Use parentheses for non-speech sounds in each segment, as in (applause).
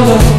shoulder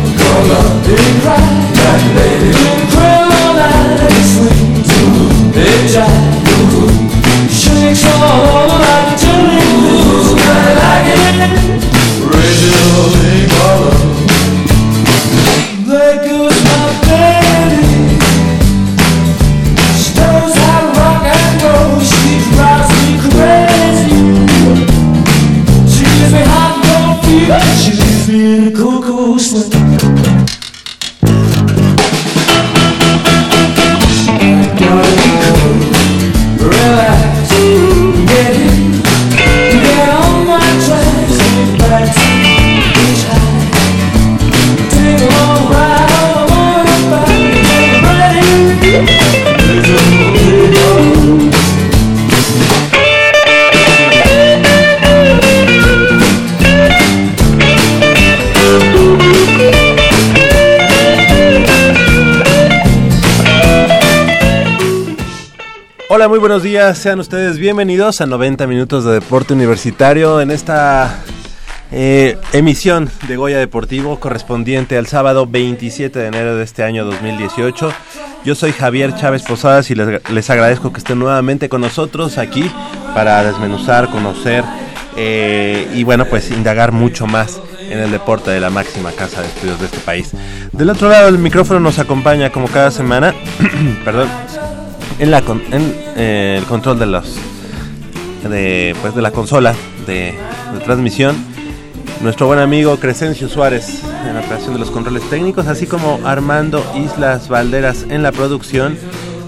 Hola, muy buenos días. Sean ustedes bienvenidos a 90 minutos de deporte universitario en esta eh, emisión de Goya Deportivo correspondiente al sábado 27 de enero de este año 2018. Yo soy Javier Chávez Posadas y les, agradezco que estén nuevamente con nosotros aquí para desmenuzar, conocer eh, y bueno, pues indagar mucho más en el deporte de la máxima casa de estudios de este país. Del otro lado del micrófono nos acompaña como cada semana, (clears throat) perdón, en, eh, el control de los de, pues de la consola de, transmisión nuestro buen amigo Crescencio Suárez en la operación de los controles técnicos así como Armando Islas Valderas en la producción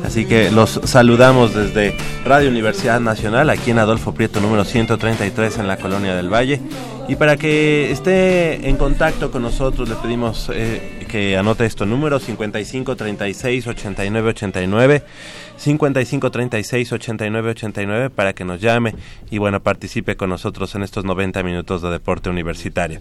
así que los saludamos desde Radio Universidad Nacional aquí en Adolfo Prieto número 133 en la colonia del Valle y para que esté en contacto con nosotros le pedimos eh, que anote esto número 55 36 89 89 55 36 89 89 para que nos llame y bueno, participe con nosotros en estos 90 minutos de deporte universitario.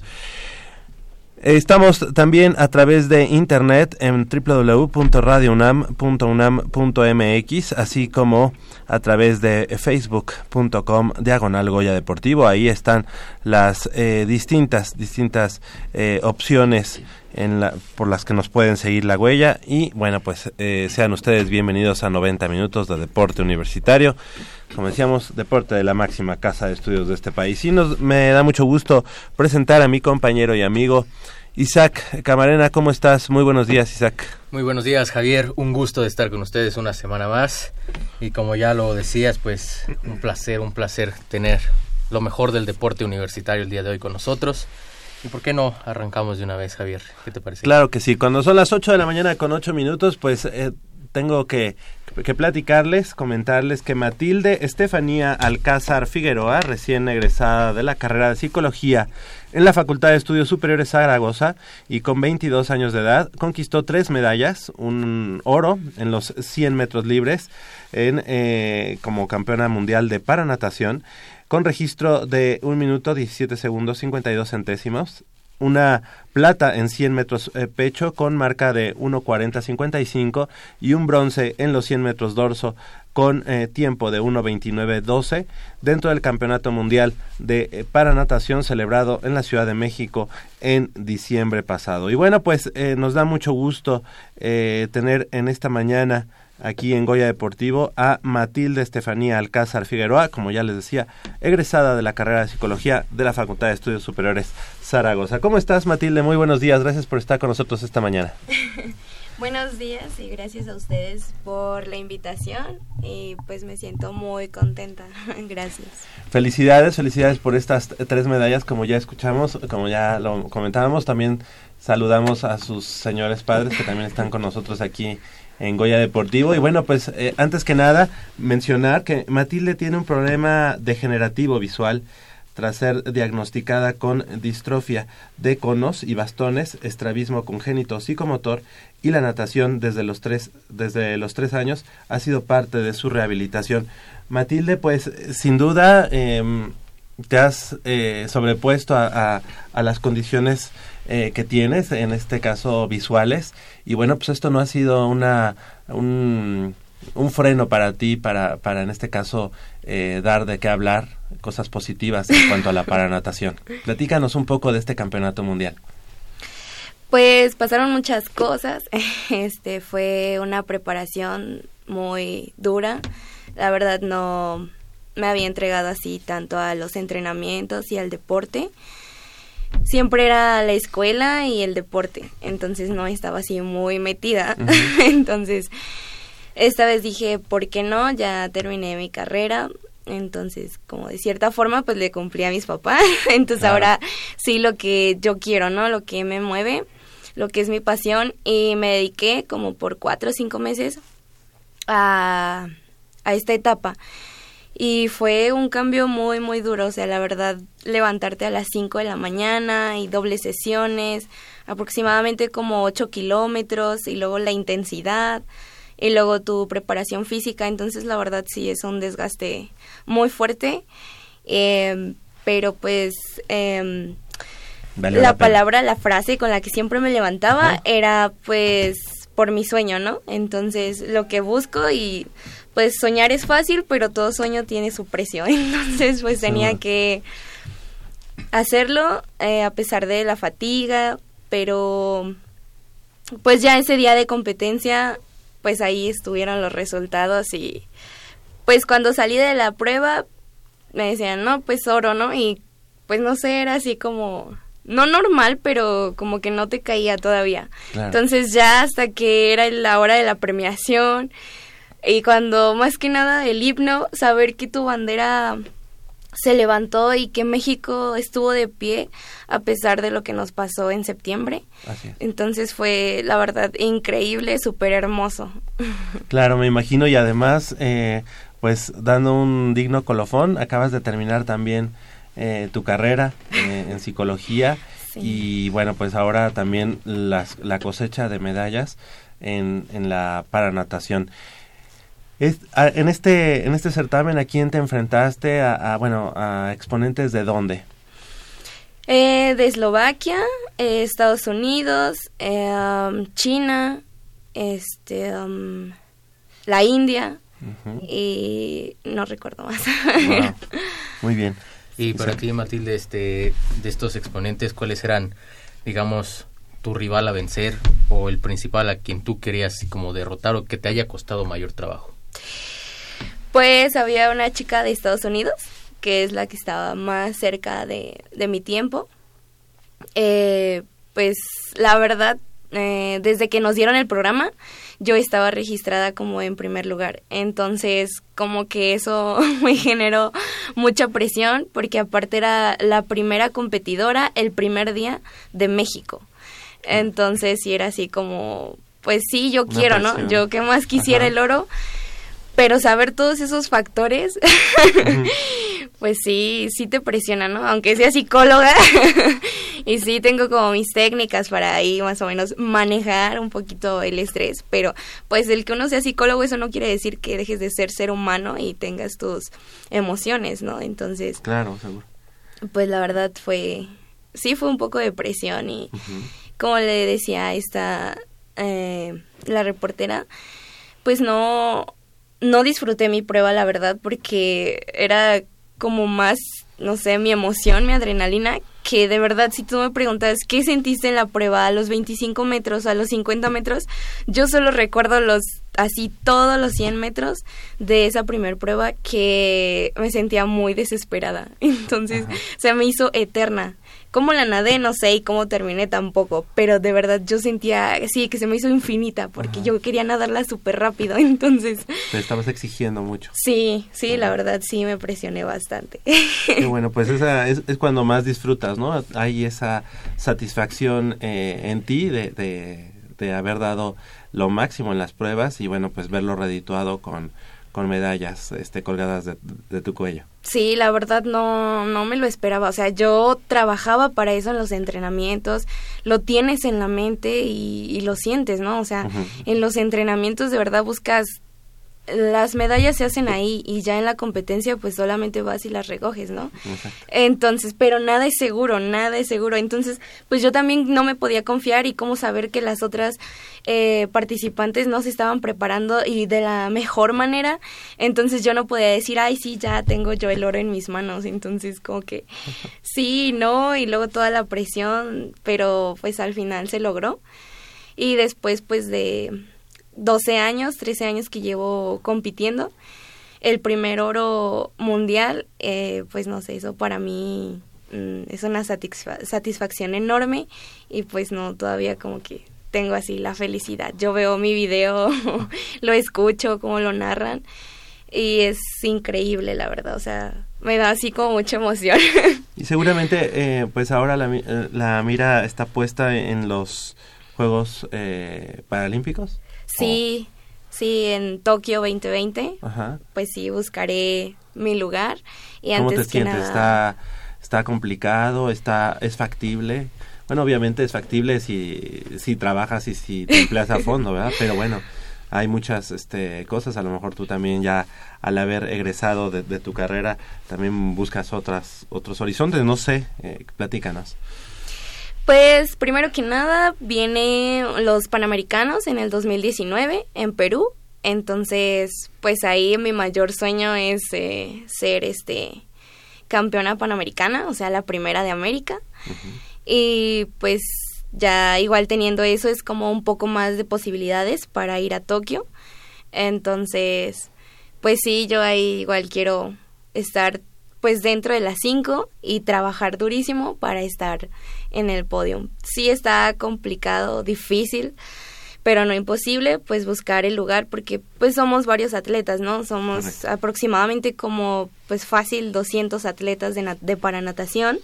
Estamos también a través de internet en www.radiounam.unam.mx, así como a través de facebook.com diagonal Goya Deportivo. Ahí están las eh, distintas, distintas eh, opciones en la, por las que nos pueden seguir la huella. Y bueno pues eh, sean ustedes bienvenidos a 90 minutos de deporte universitario. Como decíamos deporte de la máxima casa de estudios de este país. Y nos me da mucho gusto presentar a mi compañero y amigo Isaac Camarena. Cómo estás muy buenos días Isaac. Muy buenos días Javier. Un gusto de estar con ustedes una semana más. Y como ya lo decías pues un placer un placer tener lo mejor del deporte universitario el día de hoy con nosotros ¿Y por qué no arrancamos de una vez, Javier? ¿Qué te parece? Claro que sí. Cuando son las 8 de la mañana con 8 minutos, pues eh, tengo que, platicarles, comentarles que Matilde Estefanía Alcázar Figueroa, recién egresada de la carrera de Psicología en la Facultad de Estudios Superiores Zaragoza y con 22 años de edad, conquistó tres medallas, un oro en los 100 metros libres en, eh, como campeona mundial de paranatación con registro de 1 minuto 17 segundos 52 centésimos, una plata en 100 metros eh, pecho con marca de 1.40.55 y un bronce en los 100 metros dorso con eh, tiempo de 1.29.12 dentro del Campeonato Mundial de eh, Paranatación celebrado en la Ciudad de México en diciembre pasado. Y bueno, pues nos da mucho gusto tener en esta mañana aquí en Goya Deportivo a Matilde Estefanía Alcázar Figueroa, como ya les decía, egresada de la carrera de Psicología de la Facultad de Estudios Superiores Zaragoza. ¿Cómo estás, Matilde? Muy buenos días. Gracias por estar con nosotros esta mañana. (laughs) Buenos días y gracias a ustedes por la invitación y pues me siento muy contenta. (laughs) gracias. Felicidades, felicidades por estas tres medallas como ya escuchamos, como ya lo comentábamos. También saludamos a sus señores padres que también están con nosotros aquí en Goya Deportivo. Y bueno, pues eh, antes que nada mencionar que Matilde tiene un problema degenerativo visual tras ser diagnosticada con distrofia de conos y bastones, estrabismo congénito psicomotor y la natación desde los tres, desde los tres años ha sido parte de su rehabilitación. Matilde, pues sin duda em, te has eh, sobrepuesto a, a, las condiciones eh, que tienes, en este caso visuales, y bueno, pues esto no ha sido una, un, un freno para ti, para, para en este caso eh, dar de qué hablar, cosas positivas en cuanto a la (laughs) paranatación. Platícanos un poco de este campeonato mundial. Pues pasaron muchas cosas. (laughs) Este fue una preparación muy dura. La verdad no me había entregado así tanto a los entrenamientos y al deporte. Siempre era la escuela y el deporte, entonces no estaba así muy metida. (laughs) entonces esta vez dije, ¿por qué no? Ya terminé mi carrera. Entonces, como de cierta forma, pues le cumplí a mis papás. (laughs) Entonces ahora sí lo que yo quiero, ¿no? Lo que me mueve, lo que es mi pasión. Y me dediqué como por cuatro o cinco meses a, a esta etapa. Y fue un cambio muy, muy duro. O sea, la verdad, levantarte a las cinco de la mañana y dobles sesiones, aproximadamente como ocho kilómetros y luego la intensidad y luego tu preparación física, entonces la verdad sí es un desgaste muy fuerte, em, pero pues em, la, palabra, la frase con la que siempre me levantaba era pues por mi sueño, ¿no? Entonces lo que busco y pues soñar es fácil, pero todo sueño tiene su precio, (laughs) entonces pues tenía que hacerlo eh, a pesar de la fatiga, pero pues ya ese día de competencia pues ahí estuvieron los resultados y pues cuando salí de la prueba me decían, no, pues oro, ¿no? Y pues no sé, era así como, no normal, pero como que no te caía todavía. Entonces ya hasta que era la hora de la premiación y cuando más que nada el himno, saber que tu bandera se levantó y que México estuvo de pie a pesar de lo que nos pasó en septiembre. Entonces fue, la verdad, increíble, súper hermoso. (laughs) Claro, me imagino y además, eh, pues dando un digno colofón, acabas de terminar también eh, tu carrera eh, en psicología (laughs) y bueno, pues ahora también las, la cosecha de medallas en, en la paranatación en este en este certamen a quién te enfrentaste a, bueno a exponentes de dónde eh, de Eslovaquia eh, Estados Unidos eh, um, China este um, la India y no recuerdo más. (laughs) Muy bien. Y para ti Matilde este de estos exponentes cuáles eran digamos tu rival a vencer o el principal a quien tú querías como derrotar o que te haya costado mayor trabajo pues había una chica de Estados Unidos, que es la que estaba más cerca de, mi tiempo. Eh, pues la verdad, eh, desde que nos dieron el programa, yo estaba registrada como en primer lugar. Entonces, como que eso (laughs) me generó mucha presión, porque aparte era la primera competidora el primer día de México. Entonces, sí era así como, pues sí, yo quiero, ¿no? Yo que más quisiera el oro pero saber todos esos factores, (laughs) pues sí, sí te presiona, ¿no? Aunque sea psicóloga, (laughs) y sí tengo como mis técnicas para ahí más o menos manejar un poquito el estrés, pero pues el que uno sea psicólogo, eso no quiere decir que dejes de ser ser humano y tengas tus emociones, ¿no? Entonces... Claro, seguro. Pues la verdad fue, sí fue un poco de presión y como le decía esta, eh, la reportera, pues no no disfruté mi prueba, la verdad, porque era como más, no sé, mi emoción, mi adrenalina, que de verdad, si tú me preguntas qué sentiste en la prueba a los 25 metros, a los 50 metros, yo solo recuerdo los, así todos los 100 metros de esa primer prueba que me sentía muy desesperada. (laughs) Entonces, se me hizo eterna. Cómo la nadé, no sé, y cómo terminé tampoco, pero de verdad yo sentía, sí, que se me hizo infinita, porque yo quería nadarla súper rápido, (laughs) entonces... Te estabas exigiendo mucho. Sí, sí, la verdad sí me presioné bastante. Y bueno, pues (laughs) esa es, es, cuando más disfrutas, ¿no? Hay esa satisfacción eh, en ti de, de, de haber dado lo máximo en las pruebas y bueno, pues verlo redituado con con medallas este, colgadas de, tu cuello. Sí, la verdad no, no me lo esperaba. O sea, yo trabajaba para eso en los entrenamientos, lo tienes en la mente y, lo sientes, ¿no? O sea, en los entrenamientos de verdad buscas las medallas se hacen ahí y ya en la competencia pues solamente vas y las recoges, ¿no? Entonces, pero nada es seguro, nada es seguro. Entonces, pues yo también no me podía confiar y cómo saber que las otras eh, participantes no se estaban preparando y de la mejor manera. Entonces yo no podía decir, ay, sí, ya tengo yo el oro en mis manos. Entonces, como que (laughs) sí, no, y luego toda la presión, pero pues al final se logró. Y después pues de 12 años, 13 años que llevo compitiendo. El primer oro mundial, eh, pues no sé, eso para mí mm, es una satisfacción enorme y pues no, todavía como que tengo así la felicidad. Yo veo mi video, (laughs) lo escucho, como lo narran y es increíble, la verdad, o sea, me da así como mucha emoción. (laughs) y seguramente, eh, pues ahora la, eh, la, mira está puesta en los Juegos Paralímpicos. Sí, sí, en Tokio 2020. Ajá. Pues sí, buscaré mi lugar. Y ¿Cómo te sientes? ¿Está, ¿Está complicado? ¿Está, ¿Es factible? Bueno, obviamente es factible si, si trabajas y si te empleas a (laughs) fondo, ¿verdad? Pero bueno, hay muchas este, cosas. A lo mejor tú también ya al haber egresado de, tu carrera también buscas otras, otros horizontes. No sé, eh, platícanos. Pues primero que nada viene los Panamericanos en el 2019 en Perú. Entonces, pues ahí mi mayor sueño es eh, ser este campeona panamericana, o sea, la primera de América. Y pues ya igual teniendo eso es como un poco más de posibilidades para ir a Tokio. Entonces, pues sí, yo ahí igual quiero estar pues dentro de las cinco y trabajar durísimo para estar en el podio. Sí está complicado, difícil, pero no imposible, pues buscar el lugar porque pues somos varios atletas, ¿no? Somos aproximadamente como pues fácil 200 atletas de, de paranatación.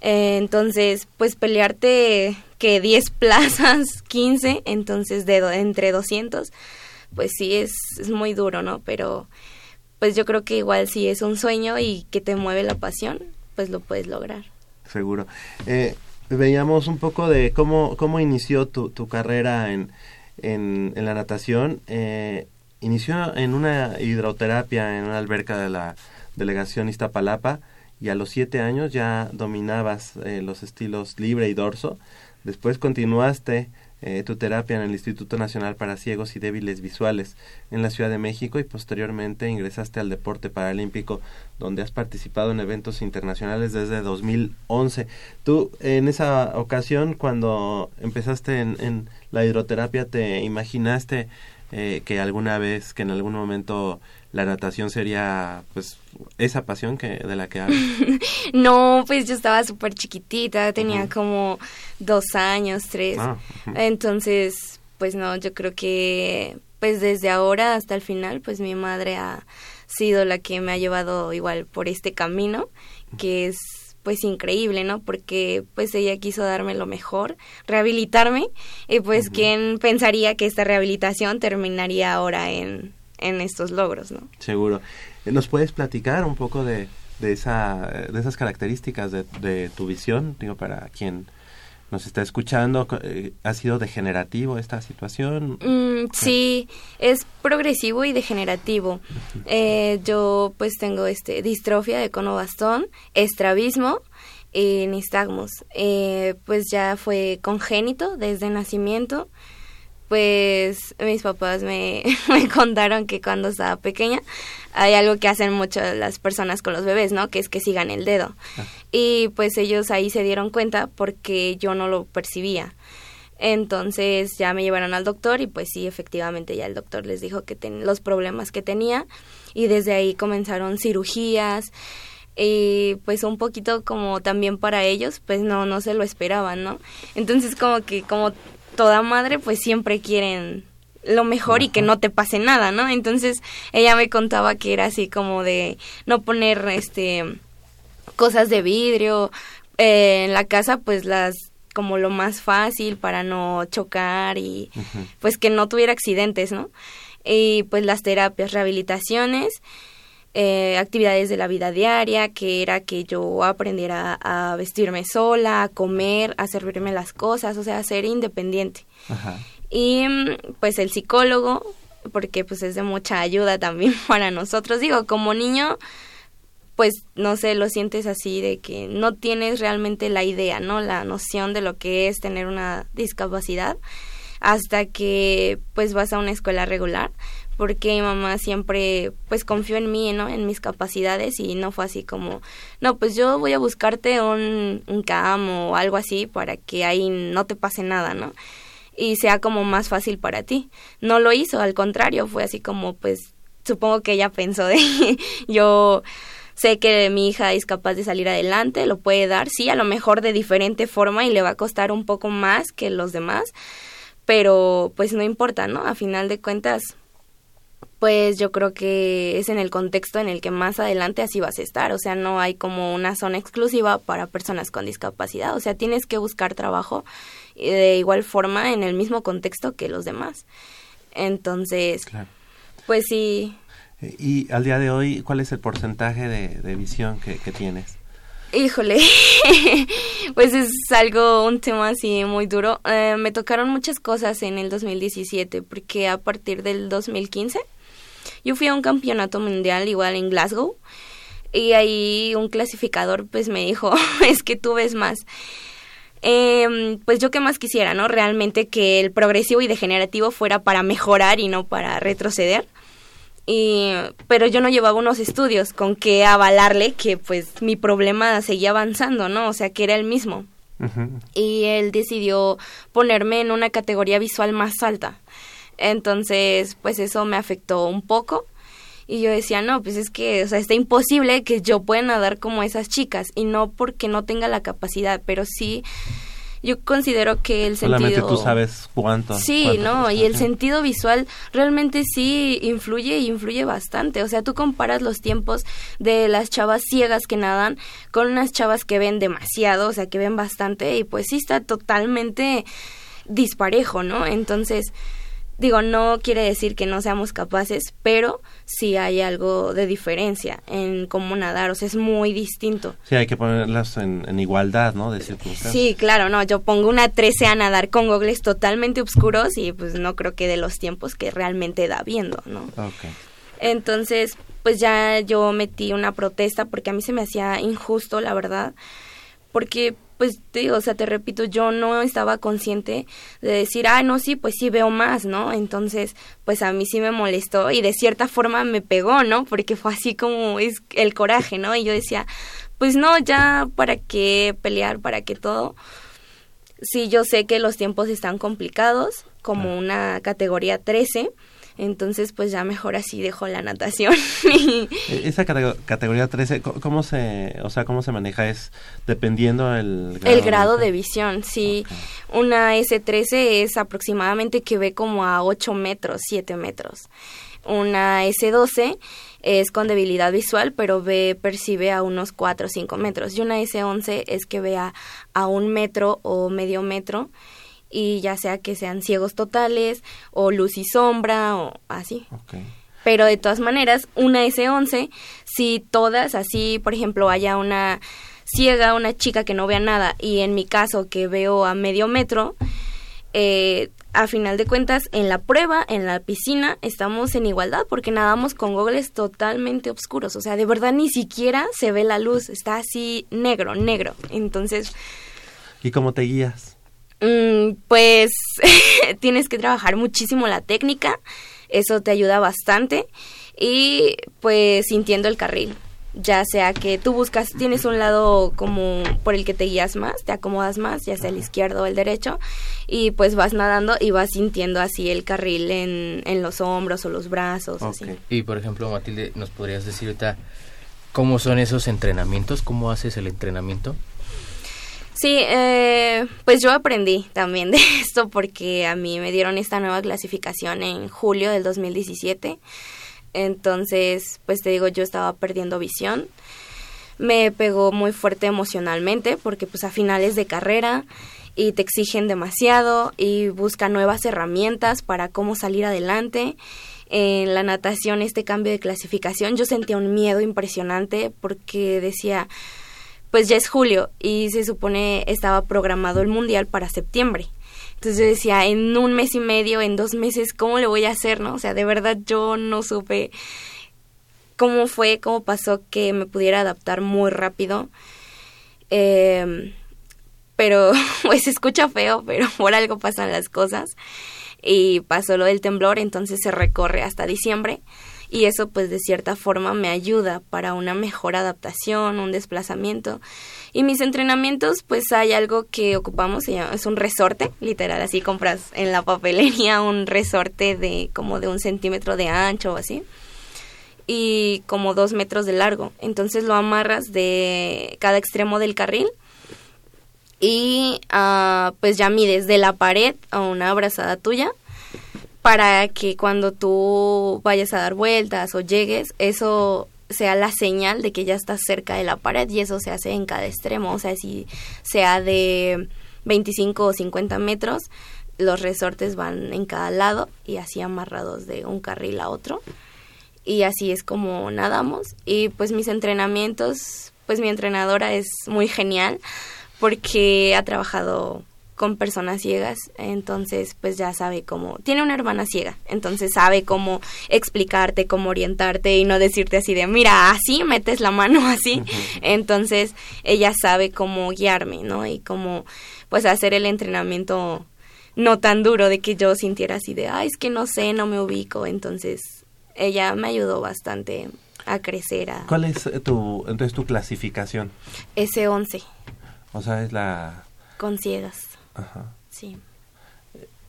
Eh, entonces, pues pelearte que 10 (laughs) plazas, 15, entonces de entre 200, pues sí es, es muy duro, ¿no? Pero pues yo creo que igual si es un sueño y que te mueve la pasión, pues lo puedes lograr. Seguro. Eh, veíamos un poco de cómo, cómo inició tu, tu carrera en, en, la natación. Eh, inició en una hidroterapia en una alberca de la delegación Iztapalapa y a los siete años ya dominabas eh, los estilos libre y dorso. Después continuaste eh, tu terapia en el Instituto Nacional para Ciegos y Débiles Visuales en la Ciudad de México y posteriormente ingresaste al deporte paralímpico donde has participado en eventos internacionales desde 2011. Tú en esa ocasión cuando empezaste en, en la hidroterapia te imaginaste eh, que alguna vez, que en algún momento la natación sería pues esa pasión que de la que hablas? (laughs) no, pues yo estaba súper chiquitita, tenía como dos años, tres. Ah, Entonces, pues no, yo creo que pues desde ahora hasta el final, pues mi madre ha sido la que me ha llevado igual por este camino, que es pues increíble, ¿no? Porque pues ella quiso darme lo mejor, rehabilitarme, y pues quién pensaría que esta rehabilitación terminaría ahora en, en estos logros, ¿no? Seguro. ¿Nos puedes platicar un poco de, de, esa, de esas características de, de tu visión, digo, para quien nos está escuchando, eh, ¿ha sido degenerativo esta situación? Mm, sí, es progresivo y degenerativo. Eh, yo pues tengo este distrofia de cono bastón, estrabismo y nistagmos. Eh, pues ya fue congénito desde nacimiento, pues mis papás me, (laughs) me, contaron que cuando estaba pequeña hay algo que hacen mucho las personas con los bebés, ¿no? Que es que sigan el dedo. Ah. Y pues ellos ahí se dieron cuenta porque yo no lo percibía. Entonces ya me llevaron al doctor y pues sí, efectivamente ya el doctor les dijo que ten, los problemas que tenía y desde ahí comenzaron cirugías y pues un poquito como también para ellos pues no no se lo esperaban, ¿no? Entonces como que como toda madre pues siempre quieren lo mejor y que no te pase nada, ¿no? Entonces ella me contaba que era así como de no poner este cosas de vidrio eh, en la casa pues las como lo más fácil para no chocar y pues que no tuviera accidentes, ¿no? Y pues las terapias, rehabilitaciones, eh, actividades de la vida diaria, que era que yo aprendiera a vestirme sola, a comer, a servirme las cosas, o sea, a ser independiente. Y pues el psicólogo, porque pues es de mucha ayuda también (laughs) para nosotros. Digo, como niño, pues no sé, lo sientes así de que no tienes realmente la idea, ¿no? La noción de lo que es tener una discapacidad hasta que pues vas a una escuela regular porque mi mamá siempre pues confió en mí, ¿no? En mis capacidades y no fue así como, no, pues yo voy a buscarte un, un CAM o algo así para que ahí no te pase nada, ¿no? Y sea como más fácil para ti. No lo hizo, al contrario, fue así como pues supongo que ella pensó de (laughs) yo sé que mi hija es capaz de salir adelante, lo puede dar, sí, a lo mejor de diferente forma y le va a costar un poco más que los demás, pero pues no importa, ¿no? A final de cuentas, pues yo creo que es en el contexto en el que más adelante así vas a estar, o sea, no hay como una zona exclusiva para personas con discapacidad, o sea, tienes que buscar trabajo de igual forma en el mismo contexto que los demás. Entonces, pues sí, y al día de hoy, ¿cuál es el porcentaje de, visión que, tienes? Híjole, (laughs) pues es algo, un tema así muy duro. Eh, me tocaron muchas cosas en el 2017, porque a partir del 2015 yo fui a un campeonato mundial igual en Glasgow y ahí un clasificador pues me dijo, (laughs) es que tú ves más. Eh, pues yo qué más quisiera, ¿no? Realmente que el progresivo y degenerativo fuera para mejorar y no para retroceder y pero yo no llevaba unos estudios con que avalarle que pues mi problema seguía avanzando, ¿no? O sea, que era el mismo. Y él decidió ponerme en una categoría visual más alta. Entonces, pues eso me afectó un poco. Y yo decía, no, pues es que, o sea, está imposible que yo pueda nadar como esas chicas. Y no porque no tenga la capacidad, pero sí yo considero que el sentido... Solamente tú sabes cuánto. Sí, ¿no? Y el sentido visual realmente sí influye y influye bastante. O sea, tú comparas los tiempos de las chavas ciegas que nadan con unas chavas que ven demasiado, o sea, que ven bastante y pues sí está totalmente disparejo, ¿no? Entonces, digo, no quiere decir que no seamos capaces, pero sí hay algo de diferencia en cómo nadar, o sea, es muy distinto. Sí, hay que ponerlas en, igualdad, ¿no? De circunstancias. Sí, claro, no, yo pongo una 13 a nadar con gogles totalmente oscuros y pues no creo que de los tiempos que realmente da viendo, ¿no? Ok. Entonces, pues ya yo metí una protesta porque a mí se me hacía injusto, la verdad, porque pues te digo, o sea, te repito, yo no estaba consciente de decir, ah, no, sí, pues sí veo más, ¿no? Entonces, pues a mí sí me molestó y de cierta forma me pegó, ¿no? Porque fue así como es el coraje, ¿no? Y yo decía, pues no, ya para qué pelear, para qué todo. Sí, yo sé que los tiempos están complicados, como una categoría 13, entonces, pues ya mejor así dejo la natación. (laughs) E-, esa categoría 13, ¿cómo se, o sea, cómo se maneja? ¿Es dependiendo el grado? El grado de visión, sí. Una S13 es aproximadamente que ve como a 8 metros, 7 metros. Una S12 es con debilidad visual, pero ve, percibe a unos 4 o 5 metros. Y una S11 es que vea a un metro o medio metro y ya sea que sean ciegos totales o luz y sombra o así. Pero de todas maneras, una S11, si todas así, por ejemplo, haya una ciega, una chica que no vea nada y en mi caso que veo a medio metro, eh, a final de cuentas, en la prueba, en la piscina, estamos en igualdad porque nadamos con gogles totalmente oscuros. O sea, de verdad ni siquiera se ve la luz, está así negro, negro. Entonces... ¿Y cómo te guías? Mm, pues (laughs) tienes que trabajar muchísimo la técnica, eso te ayuda bastante y pues sintiendo el carril ya sea que tú buscas, tienes un lado como por el que te guías más, te acomodas más, ya sea el izquierdo o el derecho, y pues vas nadando y vas sintiendo así el carril en, en los hombros o los brazos. Así. Y por ejemplo, Matilde, ¿nos podrías decir ahorita cómo son esos entrenamientos? ¿Cómo haces el entrenamiento? Sí, eh, pues yo aprendí también (laughs) de esto porque a mí me dieron esta nueva clasificación en julio del 2017 entonces, pues te digo, yo estaba perdiendo visión. Me pegó muy fuerte emocionalmente porque pues a finales de carrera y te exigen demasiado y buscan nuevas herramientas para cómo salir adelante. En la natación, este cambio de clasificación, yo sentía un miedo impresionante porque decía, pues ya es julio y se supone estaba programado el mundial para septiembre. Entonces yo decía, en un mes y medio, en dos meses, ¿cómo le voy a hacer, no? O sea, de verdad yo no supe cómo fue, cómo pasó que me pudiera adaptar muy rápido. Eh, pero, (laughs) pues se escucha feo, pero (laughs) por algo pasan las cosas. Y pasó lo del temblor, entonces se recorre hasta diciembre y eso pues de cierta forma me ayuda para una mejor adaptación, un desplazamiento. Y mis entrenamientos pues hay algo que ocupamos, es un resorte, literal, así compras en la papelería (laughs) un resorte de como de un centímetro de ancho o así y como dos metros de largo. Entonces lo amarras de cada extremo del carril y uh, pues ya mides de la pared a una abrazada tuya para que cuando tú vayas a dar vueltas o llegues, eso sea la señal de que ya estás cerca de la pared y eso se hace en cada extremo, o sea, si sea de 25 o 50 metros, los resortes van en cada lado y así amarrados de un carril a otro. Y así es como nadamos. Y pues mis entrenamientos, pues mi entrenadora es muy genial porque ha trabajado con personas ciegas, entonces pues ya sabe cómo, tiene una hermana ciega, entonces sabe cómo explicarte, cómo orientarte y no decirte así de, mira, así metes la mano así, entonces ella sabe cómo guiarme, ¿no? Y cómo pues hacer el entrenamiento no tan duro de que yo sintiera así de, ay, es que no sé, no me ubico, entonces ella me ayudó bastante a crecer. A... ¿Cuál es tu, entonces tu clasificación? S11. O sea, es la... Con ciegas. Ajá. Sí.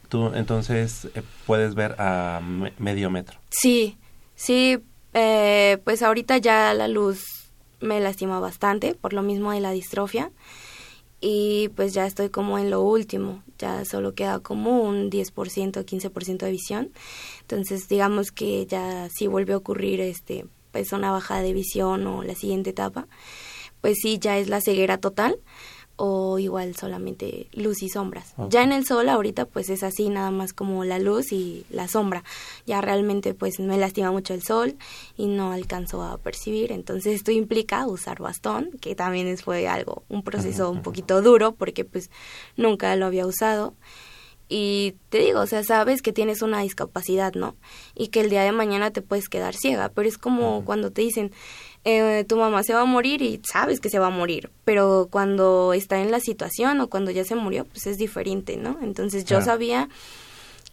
Tú entonces eh, puedes ver a medio metro. Sí, sí, eh, pues ahorita ya la luz me lastima bastante por lo mismo de la distrofia y pues ya estoy como en lo último, ya solo queda como un 10%, 15% de visión. Entonces, digamos que ya si vuelve a ocurrir este pues una bajada de visión o la siguiente etapa, pues sí ya es la ceguera total o igual solamente luz y sombras. Ya en el sol ahorita pues es así, nada más como la luz y la sombra. Ya realmente pues me lastima mucho el sol y no alcanzo a percibir, entonces esto implica usar bastón, que también fue algo, un proceso un poquito duro porque pues nunca lo había usado. Y te digo, o sea, sabes que tienes una discapacidad, ¿no? Y que el día de mañana te puedes quedar ciega, pero es como cuando te dicen, eh, tu mamá se va a morir y sabes que se va a morir, pero cuando está en la situación o cuando ya se murió, pues es diferente, ¿no? Entonces yo sabía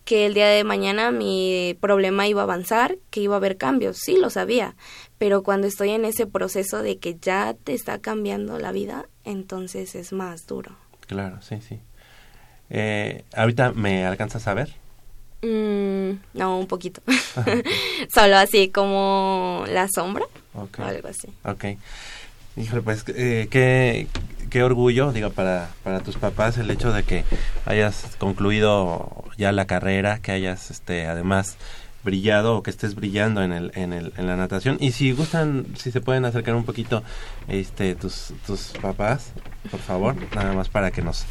que el día de mañana mi problema iba a avanzar, que iba a haber cambios, sí lo sabía, pero cuando estoy en ese proceso de que ya te está cambiando la vida, entonces es más duro. Claro, sí, sí. Eh, ¿Ahorita me alcanzas a ver? Mm, no, un poquito. (laughs) (laughs) Solo así como la sombra o algo así. Ok. Híjole, pues eh, qué, qué orgullo, digo, para, para tus papás el hecho de que hayas concluido ya la carrera, que hayas, este, además brillado o que estés brillando en el, en el en la natación y si gustan si se pueden acercar un poquito este tus tus papás por favor nada más para que nos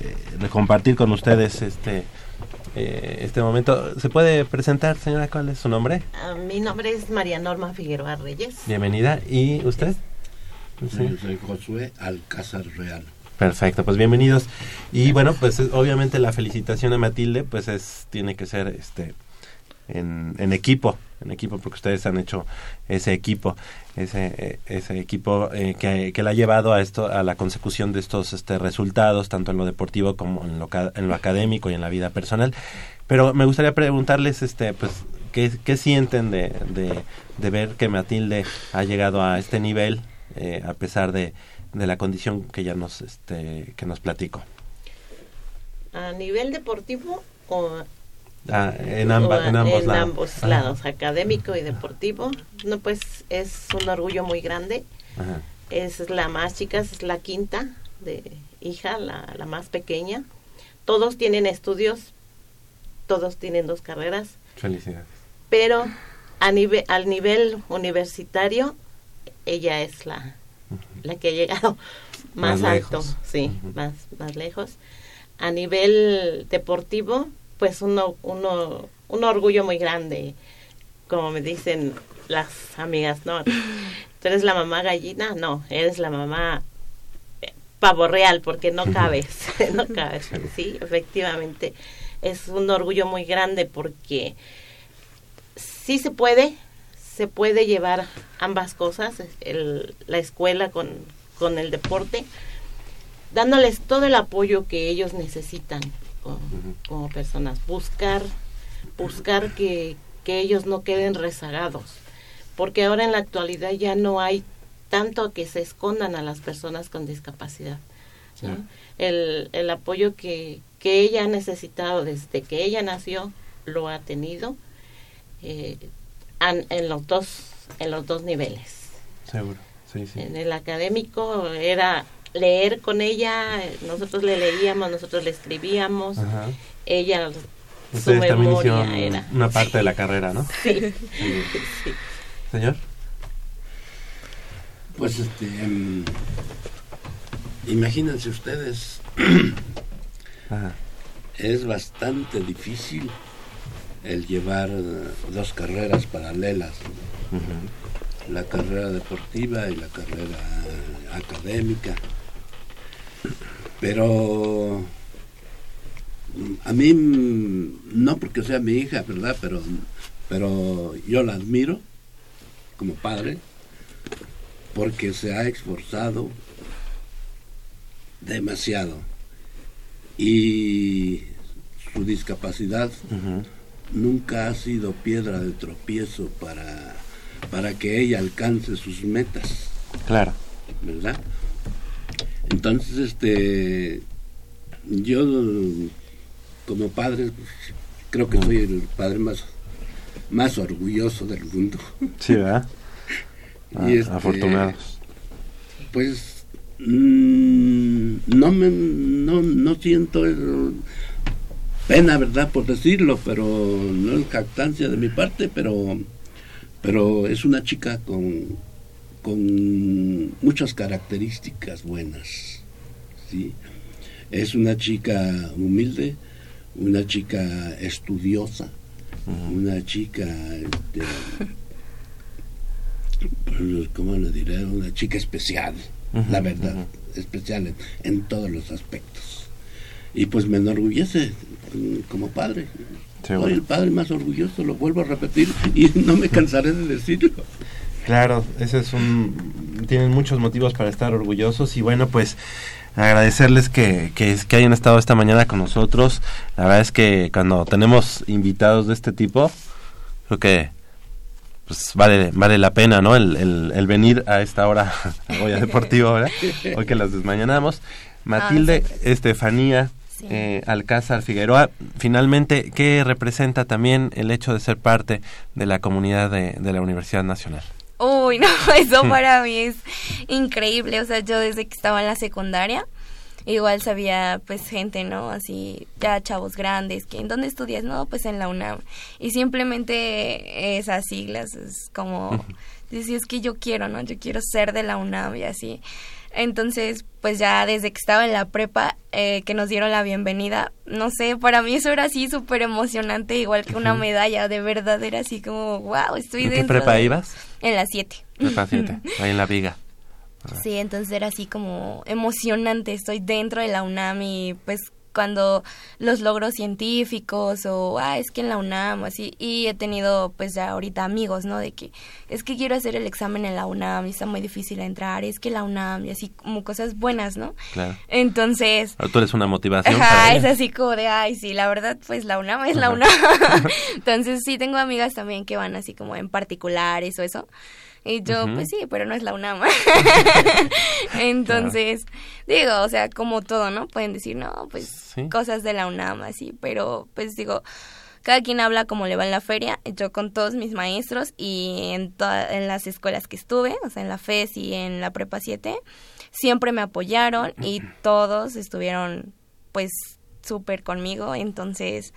eh, compartir con ustedes este eh, este momento. ¿Se puede presentar, señora? ¿Cuál es su nombre? Ah, mi nombre es María Norma Figueroa Reyes. Bienvenida. ¿Y usted? Sí. Yo soy Josué Alcázar Real. Perfecto, pues bienvenidos. Y bueno, pues obviamente la felicitación a Matilde, pues es tiene que ser este en, en equipo, en equipo, porque ustedes han hecho ese equipo, ese, equipo eh, que, que le ha llevado a esto, a la consecución de estos este, resultados, tanto en lo deportivo como en lo, en lo académico y en la vida personal. Pero me gustaría preguntarles, este, pues, ¿qué, sienten de, de, ver que Matilde ha llegado a este nivel, eh, a pesar de, de la condición que ya nos, este, que nos platicó? A nivel deportivo Ah, en, amba- o en ambos en lados. ambos Ajá. lados, académico y deportivo. No, pues es un orgullo muy grande. Ajá. Es la más chica, es la quinta de hija, la, la más pequeña. Todos tienen estudios, todos tienen dos carreras, Felicidades. pero a nivel, al nivel universitario, ella es la, la que ha llegado más, Más alto, lejos. sí, más, más lejos. A nivel deportivo, pues uno, uno, un orgullo muy grande, como me dicen las amigas, ¿no? (laughs) ¿Tú eres la mamá gallina? No, eres la mamá eh, pavo real, porque no cabes, (laughs) no cabes. Sí, efectivamente, es un orgullo muy grande porque sí se puede, se puede llevar ambas cosas, el- la escuela con, con el deporte, dándoles todo el apoyo que ellos necesitan como, como personas, buscar, buscar que, que ellos no queden rezagados, porque ahora en la actualidad ya no hay tanto que se escondan a las personas con discapacidad. ¿no? Sí. El, el apoyo que, que ella ha necesitado desde que ella nació lo ha tenido eh, an- en los dos en los dos niveles Seguro. Sí, sí. en el académico era leer con ella nosotros le leíamos nosotros le escribíamos Ajá. ella su Ustedes también memoria hicieron era una parte de la carrera, ¿no? sí, Sí. (laughs) sí. Señor. Pues este. em, imagínense ustedes, (clears throat) Ajá. es bastante difícil el llevar dos carreras paralelas, la carrera deportiva y la carrera académica. Pero a mí, no porque sea mi hija, ¿verdad? Pero, pero yo la admiro como padre porque se ha esforzado demasiado y su discapacidad nunca ha sido piedra de tropiezo para, para que ella alcance sus metas, Claro. ¿verdad? Entonces, este, yo como padre creo que soy el padre más, más orgulloso del mundo. Sí, ¿verdad? (laughs) Ah, Y este, Afortunados. Pues mm, no me no, no siento el- pena, ¿verdad? Por decirlo, pero no es jactancia de mi parte, pero pero es una chica con con muchas características buenas, ¿sí? Es una chica humilde, una chica estudiosa, una chica este, ¿cómo le diré? Una chica especial, la verdad, especial en, en todos los aspectos. Y pues me enorgullece mm, como padre. Soy el padre más orgulloso, lo vuelvo a repetir y no me cansaré de decirlo. Claro, ese es un... Tienen muchos motivos para estar orgullosos y bueno, pues agradecerles que, que, que hayan estado esta mañana con nosotros. La verdad es que cuando tenemos invitados de este tipo, creo que pues vale, vale la pena, ¿no? El, el, el venir a esta hora (laughs) a Goya Deportivo, ¿verdad? Hoy que las desmañanamos. Matilde Estefanía Sí. eh, Alcázar Figueroa, finalmente, ¿qué representa también el hecho de ser parte de la comunidad de, de la Universidad Nacional? Uy, no, (laughs) eso para mí es increíble. O sea, yo desde que estaba en la secundaria, igual sabía pues gente, ¿no? Así, ya chavos grandes, que ¿en dónde estudias? No, pues en la UNAM. Y simplemente esas siglas es como, decir, es que yo quiero, ¿no? Yo quiero ser de la UNAM y así. Entonces, pues ya desde que estaba en la prepa, eh, que nos dieron la bienvenida, no sé, para mí eso era así súper emocionante, igual que una medalla, de verdad era así como, wow, estoy ¿En qué dentro prepa de- ibas? En las 7. Prepa 7, ahí en la viga. Sí, entonces era así como emocionante, estoy dentro de la UNAM y pues cuando los logros científicos o, ah, es que en la UNAM, así, y he tenido pues ya ahorita amigos, ¿no? De que es que quiero hacer el examen en la UNAM y está muy difícil entrar, es que la UNAM y así como cosas buenas, ¿no? Claro. Entonces... Ahora tú eres una motivación. Ajá, para es así como de, ay, sí, la verdad, pues la UNAM es la UNAM. (laughs) Entonces sí, tengo amigas también que van así como en particulares o eso. Y yo, pues sí, pero no es la UNAM. (laughs) Entonces, digo, o sea, como todo, ¿no? Pueden decir, no, pues Sí. cosas de la UNAM, así, pero pues digo, cada quien habla como le va en la feria. Yo con todos mis maestros y en, en las escuelas que estuve, o sea, en la FES y en la Prepa 7, siempre me apoyaron y todos estuvieron, pues, súper conmigo. Entonces,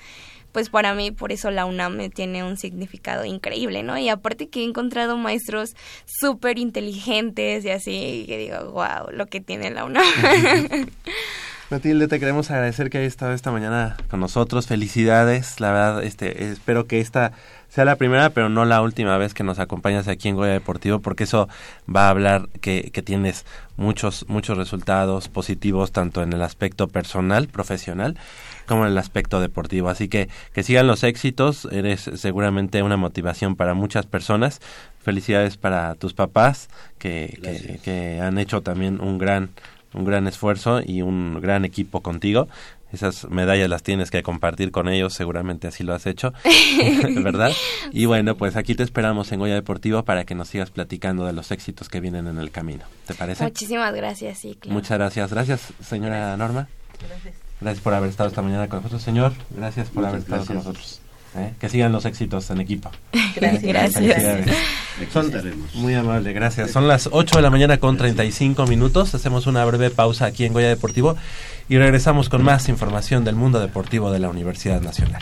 pues para mí, por eso la UNAM me tiene un significado increíble, ¿no? Y aparte que he encontrado maestros súper inteligentes y así, que digo, wow, lo que tiene la UNAM. (laughs) Matilde, te queremos agradecer que hayas estado esta mañana con nosotros. Felicidades, la verdad, este, espero que esta sea la primera, pero no la última vez que nos acompañas aquí en Goya Deportivo, porque eso va a hablar que, que tienes muchos, muchos resultados positivos, tanto en el aspecto personal, profesional, como en el aspecto deportivo. Así que que sigan los éxitos, eres seguramente una motivación para muchas personas. Felicidades para tus papás, que, que, Gracias. que han hecho también un gran un gran esfuerzo y un gran equipo contigo. Esas medallas las tienes que compartir con ellos, seguramente así lo has hecho, (laughs) ¿verdad? (laughs) Y bueno, pues aquí te esperamos en Goya Deportivo para que nos sigas platicando de los éxitos que vienen en el camino. ¿Te parece? Muchísimas gracias, sí, claro. Muchas gracias. Gracias, señora Norma. Gracias. Gracias por haber estado esta mañana con nosotros, señor. Gracias por haber estado con nosotros. ¿eh? Que sigan los éxitos en equipo. (laughs) Gracias. Gracias. Son-. Muy amable, gracias. Son las 8 de la mañana con 35 minutos. Hacemos una breve pausa aquí en Goya Deportivo y regresamos con más información del mundo deportivo de la Universidad Nacional.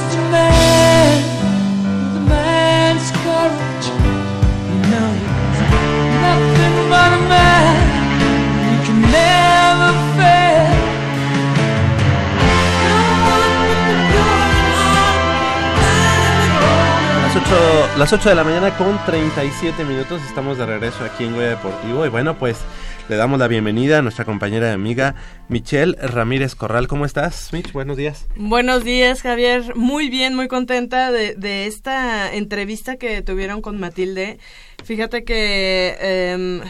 8, las 8 de la mañana con 37 minutos estamos de regreso aquí en Goya Deportivo y bueno pues le damos la bienvenida a nuestra compañera y amiga Michelle Ramírez Corral. ¿Cómo estás, Mitch? Buenos días. Buenos días, Javier. Muy bien, muy contenta de, de esta entrevista que tuvieron con Matilde. Fíjate que em,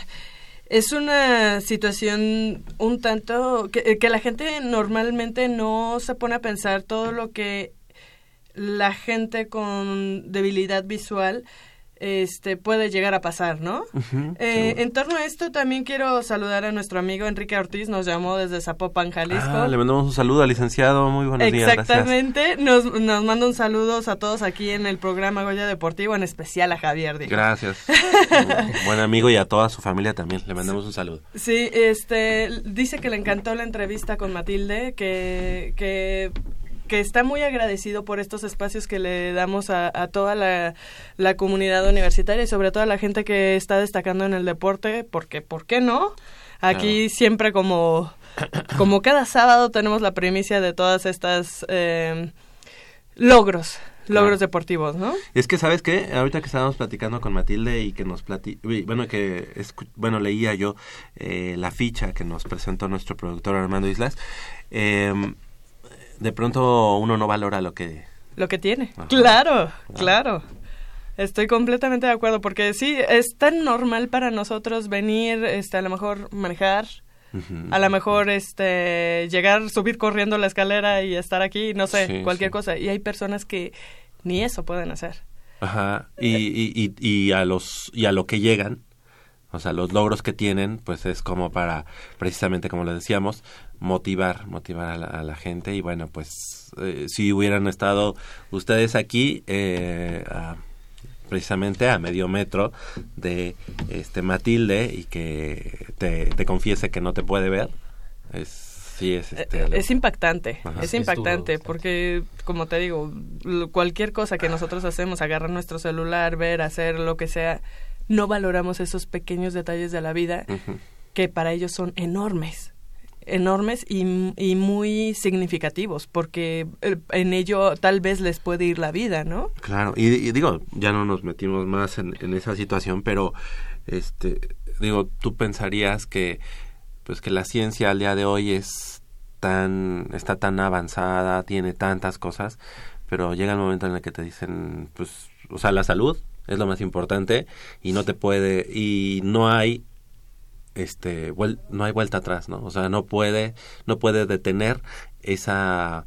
es una situación un tanto que la gente normalmente no se pone a pensar todo lo que la gente con debilidad visual este puede llegar a pasar, ¿no? Eh, en torno a esto también quiero saludar a nuestro amigo Enrique Ortiz, nos llamó desde Zapopan, Jalisco. Ah, le mandamos un saludo al licenciado. Muy buenos días. Gracias. Exactamente, nos, nos manda un saludos a todos aquí en el programa Goya Deportivo, en especial a Javier. digo. Gracias. (laughs) Buen amigo y a toda su familia también. Le mandamos un saludo. Sí, este, dice que le encantó la entrevista con Matilde, que, que que está muy agradecido por estos espacios que le damos a, a toda la, la comunidad universitaria y sobre todo a la gente que está destacando en el deporte, porque, ¿por qué no? Aquí siempre como, como cada sábado tenemos la primicia de todas estas eh, logros, logros deportivos, ¿no? Es que, ¿sabes qué? Ahorita que estábamos platicando con Matilde y que nos plati bueno, que escu- bueno, leía yo eh, la ficha que nos presentó nuestro productor Armando Islas, eh, de pronto uno no valora lo que... Lo que tiene. Ajá. Claro, claro. Estoy completamente de acuerdo porque sí, es tan normal para nosotros venir, este, a lo mejor manejar, a lo mejor este llegar, subir corriendo la escalera y estar aquí, no sé, Sí, cualquier sí. cosa. Y hay personas que ni eso pueden hacer. Ajá, y, y, y, y a los y a lo que llegan, o sea, los logros que tienen, pues es como para, precisamente como le decíamos, motivar, motivar a la, a la gente y bueno, pues eh, si hubieran estado ustedes aquí, eh, a- precisamente a medio metro de este Matilde y que te, te confiese que no te puede ver, es sí es este, Eh, algo- Es impactante, Ajá. es impactante porque, como te digo, cualquier cosa que nosotros hacemos, agarrar nuestro celular, ver, hacer lo que sea, no valoramos esos pequeños detalles de la vida que para ellos son enormes, enormes y, y muy significativos, porque eh, en ello tal vez les puede ir la vida, ¿no? Claro, y, y digo, ya no nos metimos más en, en esa situación, pero este, digo, tú pensarías que pues que la ciencia al día de hoy es tan está tan avanzada, tiene tantas cosas, pero llega el momento en el que te dicen, pues, o sea, la salud es lo más importante y no te puede y no hay este vuel- no hay vuelta atrás, ¿no? O sea, no puede no puede detener esa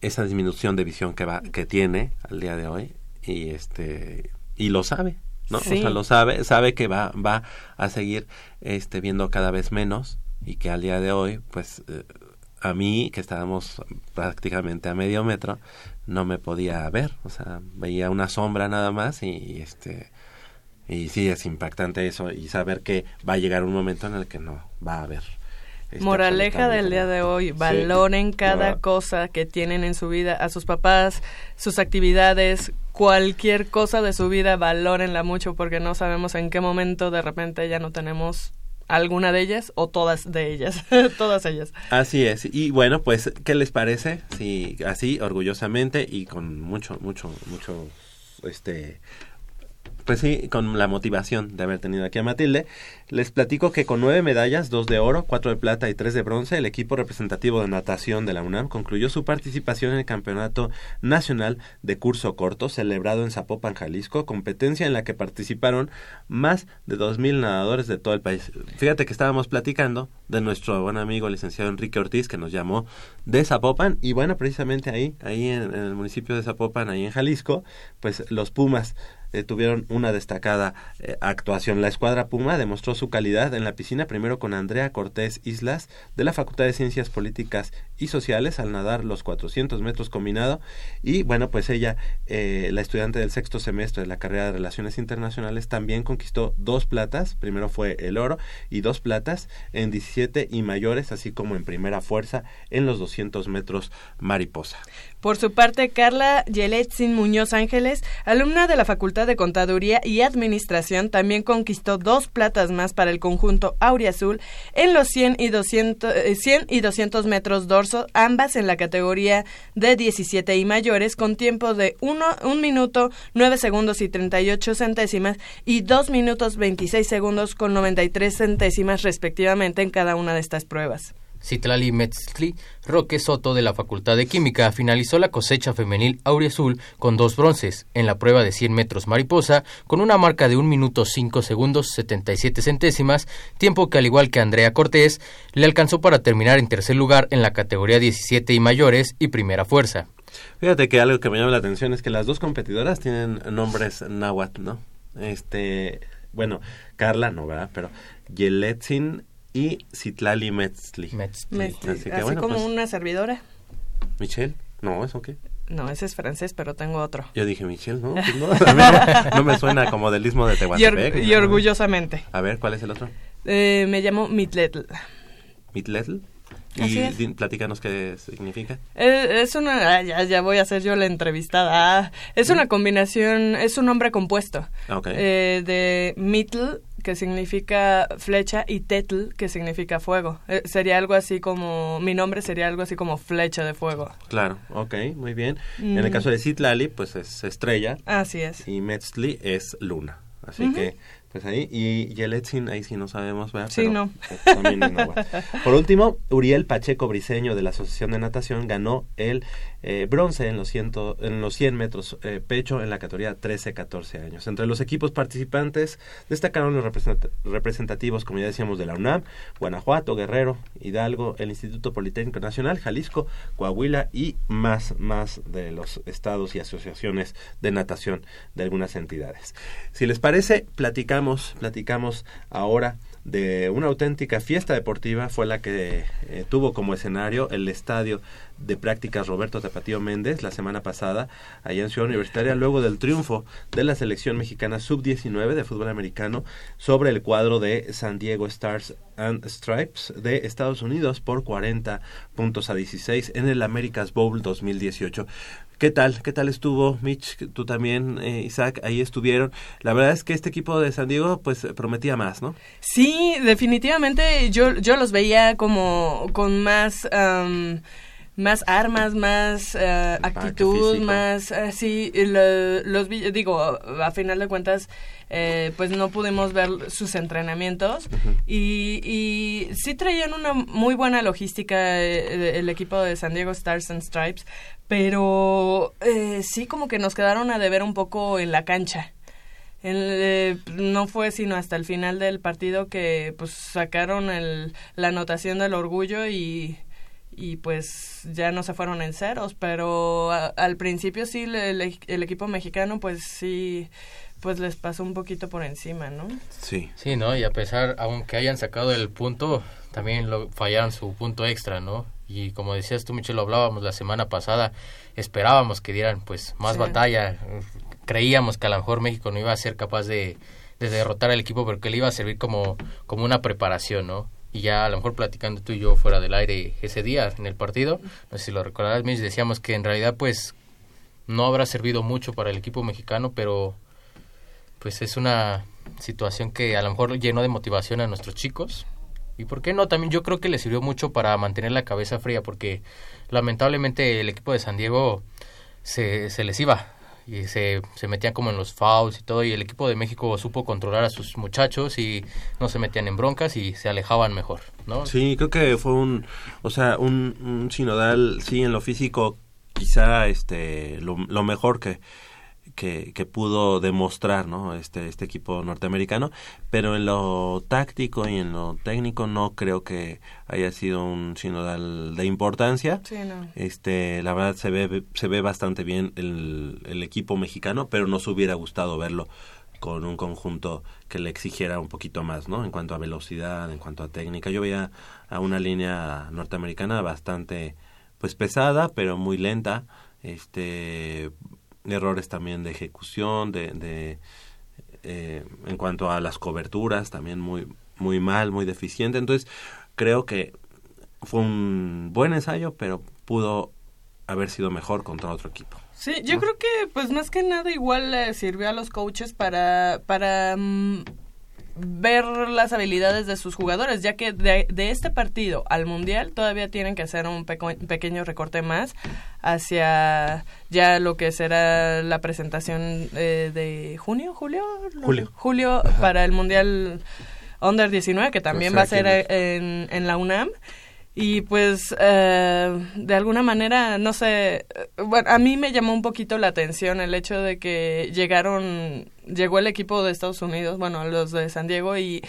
esa disminución de visión que va que tiene al día de hoy y este y lo sabe no Sí. o sea lo sabe sabe que va va a seguir este viendo cada vez menos y que al día de hoy pues eh, a mí que estábamos prácticamente a medio metro no me podía ver o sea veía una sombra nada más y, y, este y sí es impactante eso y saber que va a llegar un momento en el que no va a haber este, Moraleja del día de hoy, Sí. valoren cada No. cosa que tienen en su vida, a sus papás, sus actividades, cualquier cosa de su vida, valórenla mucho porque no sabemos en qué momento de repente ya no tenemos alguna de ellas o todas de ellas, (laughs) todas ellas. Así es. Y bueno, pues, ¿qué les parece? Si así, orgullosamente y con mucho, mucho, mucho, este, pues sí, con la motivación de haber tenido aquí a Matilde, les platico que con nueve medallas, dos de oro, cuatro de plata y tres de bronce, el equipo representativo de natación de la UNAM concluyó su participación en el Campeonato Nacional de Curso Corto, celebrado en Zapopan, Jalisco, competencia en la que participaron más de dos mil nadadores de todo el país. Fíjate que estábamos platicando de nuestro buen amigo licenciado Enrique Ortiz, que nos llamó de Zapopan, y bueno, precisamente ahí, ahí en, el municipio de Zapopan, ahí en Jalisco, pues los Pumas eh, tuvieron una destacada eh, actuación. La escuadra Puma demostró su calidad en la piscina primero con Andrea Cortés Islas de la Facultad de Ciencias Políticas y Sociales al nadar los 400 metros combinado. Y bueno pues ella eh, la estudiante del sexto semestre de la carrera de Relaciones Internacionales también conquistó dos platas, primero fue el oro y dos platas en 17 y mayores así como en primera fuerza en los 200 metros mariposa. Por su parte, Carla Yeletzin Muñoz Ángeles, alumna de la Facultad de Contaduría y Administración, también conquistó dos platas más para el conjunto Auriazul en los 100 y 200, eh, 100 y 200 metros dorso, ambas en la categoría de 17 y mayores, con tiempo de 1 minuto 9 segundos y 38 centésimas y 2 minutos 26 segundos con 93 centésimas respectivamente en cada una de estas pruebas. Citlali Metzli Roque Soto de la Facultad de Química finalizó la cosecha femenil auriazul con dos bronces en la prueba de 100 metros mariposa con una marca de 1 minuto 5 segundos 77 centésimas, tiempo que al igual que Andrea Cortés le alcanzó para terminar en tercer lugar en la categoría 17 y mayores y primera fuerza. Fíjate que algo que me llama la atención es que las dos competidoras tienen nombres náhuatl, ¿no? Este, bueno, Carla, no, ¿verdad? Pero Yeletzin y Citlali Metzli. Metzli. Me- Así así que, bueno, como pues- una servidora. Michelle, no, ¿eso qué? No, ese es francés, pero tengo otro. Yo dije Michelle, ¿no? Pues no, (laughs) a mí no, no me suena como del istmo de Y, or- Tehuantepec. y orgullosamente. A ver, ¿cuál es el otro? Eh, me llamo Mitletl. ¿Mitletl? Así Y platícanos qué significa. Eh, Es una, ah, ya, ya voy a ser yo la entrevistada. Ah, es una combinación, es un nombre compuesto Ah, ok. eh, de mitl, que significa flecha, y tetl, que significa fuego. Eh, sería algo así como, mi nombre sería algo así como flecha de fuego. Claro, ok, muy bien. En el Mm. caso de Citlali, pues es estrella. Así es. Y Metzli es luna. Así que, pues ahí. Y Yeletzin, ahí sí no sabemos, ¿verdad? Sí, Pero, no. también agua. Por último, Uriel Pacheco Briseño de la Asociación de Natación ganó el eh, bronce en los, ciento, en los 100 metros eh, pecho en la categoría 13-14 años. Entre los equipos participantes destacaron los represent- representativos, como ya decíamos, de la UNAM, Guanajuato, Guerrero, Hidalgo, el Instituto Politécnico Nacional, Jalisco, Coahuila y más, más de los estados y asociaciones de natación de algunas entidades. Si les parece, platicamos, platicamos ahora de una auténtica fiesta deportiva fue la que eh, tuvo como escenario el estadio de prácticas Roberto Tapatío Méndez la semana pasada allá en Ciudad Universitaria luego del triunfo de la selección mexicana sub-19 de fútbol americano sobre el cuadro de San Diego Stars and Stripes de Estados Unidos por 40 puntos a 16 en el America's Bowl 2018. ¿Qué tal? ¿Qué tal estuvo, Mitch? Tú también, eh, Isaac, ahí estuvieron. La verdad es que este equipo de San Diego, pues, prometía más, ¿no? Sí, definitivamente yo, yo los veía como con más... am, más armas, más eh, actitud, más eh, sí, y lo- los digo, a final de cuentas, eh, pues no pudimos ver sus entrenamientos y, y sí traían una muy buena logística eh, el equipo de San Diego Stars and Stripes, pero eh, sí como que nos quedaron a deber un poco en la cancha. El, eh, no fue sino hasta el final del partido que pues sacaron el, la anotación del orgullo y, y pues ya no se fueron en ceros, pero a- al principio sí le- el, el equipo mexicano pues sí pues les pasó un poquito por encima, ¿no? Sí. Sí, ¿no? Y a pesar, aunque hayan sacado el punto, también lo, fallaron su punto extra, ¿no? Y como decías tú, Michelle, lo hablábamos la semana pasada, esperábamos que dieran pues más Sí. batalla. Creíamos que a lo mejor México no iba a ser capaz de, de derrotar al equipo, pero que le iba a servir como, como una preparación, ¿no? Y ya a lo mejor platicando tú y yo fuera del aire ese día en el partido, no sé si lo recordarás, Mitch, decíamos que en realidad pues no habrá servido mucho para el equipo mexicano, pero pues es una situación que a lo mejor llenó de motivación a nuestros chicos. Y por qué no, también yo creo que les sirvió mucho para mantener la cabeza fría, porque lamentablemente el equipo de San Diego se, se les iba y se, se metían como en los fouls y todo, y el equipo de México supo controlar a sus muchachos y no se metían en broncas y se alejaban mejor, ¿no? Sí, creo que fue un, o sea, un, sinodal, sí, en lo físico, quizá este, lo mejor que, que, que pudo demostrar, ¿no? Este, este equipo norteamericano, pero en lo táctico y en lo técnico no creo que haya sido un sinodal de importancia. Sí, no. Este, la verdad se ve, se ve bastante bien el, el equipo mexicano, pero nos hubiera gustado verlo con un conjunto que le exigiera un poquito más, ¿no? En cuanto a velocidad, en cuanto a técnica. Yo veía a una línea norteamericana bastante, pues pesada, pero muy lenta. Este, errores también de ejecución, de, de eh, en cuanto a las coberturas, también muy, muy mal, muy deficiente. Entonces, creo que fue un buen ensayo, pero pudo haber sido mejor contra otro equipo. Sí, yo creo que pues más que nada igual le sirvió a los coaches para, para mm, ver las habilidades de sus jugadores, ya que de, de este partido al Mundial todavía tienen que hacer un peco- pequeño recorte más hacia ya lo que será la presentación eh, de junio, julio, No, Julio. julio para el Mundial Under 19, que también Pues va a ser eh, en, en la UNAM. Y pues, eh, de alguna manera, no sé, eh, bueno, a mí me llamó un poquito la atención el hecho de que llegaron, llegó el equipo de Estados Unidos, bueno, los de San Diego y,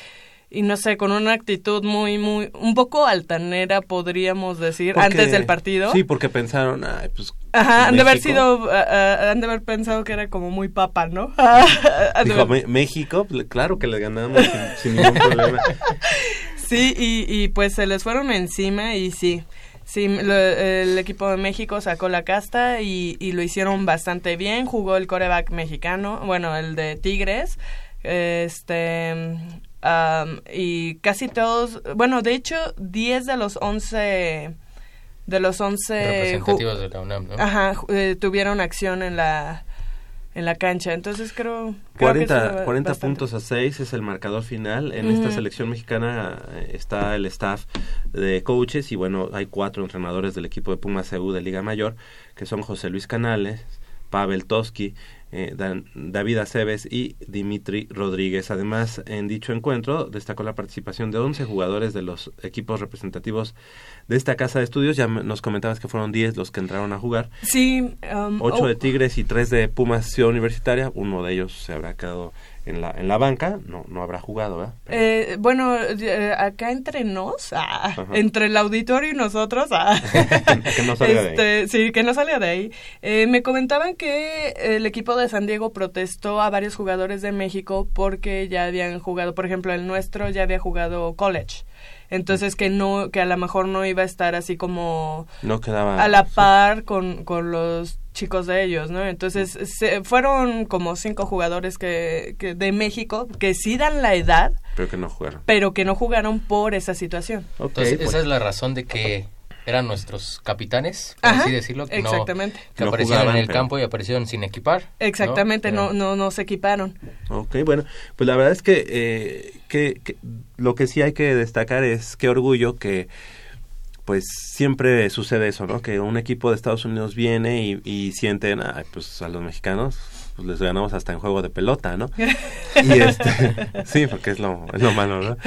y no sé, con una actitud muy, muy, un poco altanera, podríamos decir, Porque- antes del partido. Sí, porque pensaron, ay, pues. Ajá, han de haber México". sido, ah, ah, han de haber pensado que era como muy papa, ¿no? (laughs) Dijo, haber- "Me- México, pues, claro que le ganamos sin, sin ningún problema. (laughs) Sí, y, y pues se les fueron encima y sí. Sí, lo- el equipo de México sacó la casta y, y lo hicieron bastante bien. Jugó el coreback mexicano, bueno, el de Tigres. Este. Am, y casi todos, bueno, de hecho, 10 de los 11 de los 11 ju- Representativos de la UNAM, ¿no? Ajá, eh, tuvieron acción en la en la cancha. Entonces creo, creo que 40, eso 40 bastante. puntos a 6 es el marcador final. En esta selección mexicana eh, está el staff de coaches y bueno, hay cuatro entrenadores del equipo de Pumas CU de Liga Mayor, que son José Luis Canales, Pavel Toski, eh, Dan- David Aceves y Dimitri Rodríguez. Además, en dicho encuentro destacó la participación de 11 jugadores de los equipos representativos de esta casa de estudios. Ya nos comentabas que fueron 10 los que entraron a jugar. Sí, um, Ocho oh, de Tigres y tres de Pumas Ciudad Universitaria. Uno de ellos se habrá quedado en la, en la banca. No, no habrá jugado, ¿verdad? Eh, bueno, eh, acá entre nos, ah, entre el auditorio y nosotros, ah, (laughs) que no salga de ahí. este, sí, que no salga de ahí. Eh, me comentaban que el equipo de San Diego protestó a varios jugadores de México porque ya habían jugado, por ejemplo, el nuestro ya había jugado college. Entonces que no, que a lo mejor no iba a estar así como No quedaba. a la par con, con los chicos de ellos, ¿no? Entonces se, fueron como cinco jugadores que, que de México que sí dan la edad, Pero que no jugaron. pero que no jugaron por esa situación. Entonces, pues, esa es la razón de que eran nuestros capitanes, por Ajá, así decirlo, que, no, exactamente. que No aparecieron jugaban, en el pero- campo y aparecieron sin equipar. Exactamente, no, Eran- no, no se equiparon. ok, bueno, pues la verdad es que, eh, que, que lo que sí hay que destacar es qué orgullo que pues siempre sucede eso, ¿no? Que un equipo de Estados Unidos viene y, y sienten, "Ay, pues a los mexicanos pues les ganamos hasta en juego de pelota, ¿no? (laughs) Y este, (laughs) sí, porque es lo, es lo malo, ¿no?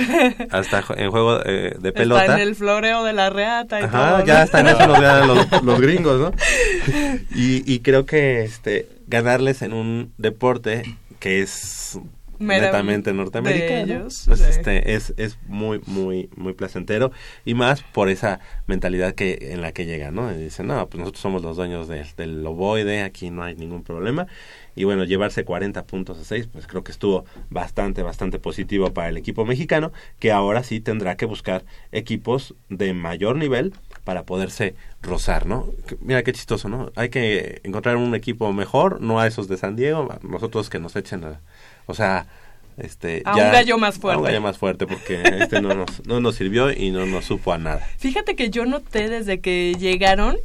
Hasta en juego eh, de pelota. Está en el floreo de la reata y Ajá, todo. ya hasta en eso nos ganan los, (laughs) los gringos, ¿no? Y, y creo que este ganarles en un deporte que es netamente norteamericano ellos, pues, este es es muy muy muy placentero y más por esa mentalidad que en la que llegan no y dicen no pues nosotros somos los dueños del, del ovoide aquí no hay ningún problema y bueno llevarse 40 puntos a 6 pues creo que estuvo bastante bastante positivo para el equipo mexicano que ahora sí tendrá que buscar equipos de mayor nivel para poderse rozar, ¿no? Mira qué chistoso, ¿no? Hay que encontrar un equipo mejor, no a esos de San Diego, a nosotros que nos echen a, o sea, este A un gallo más A un fuerte. gallo más fuerte porque este no nos no nos sirvió y no nos supo a nada. Fíjate que yo noté desde que llegaron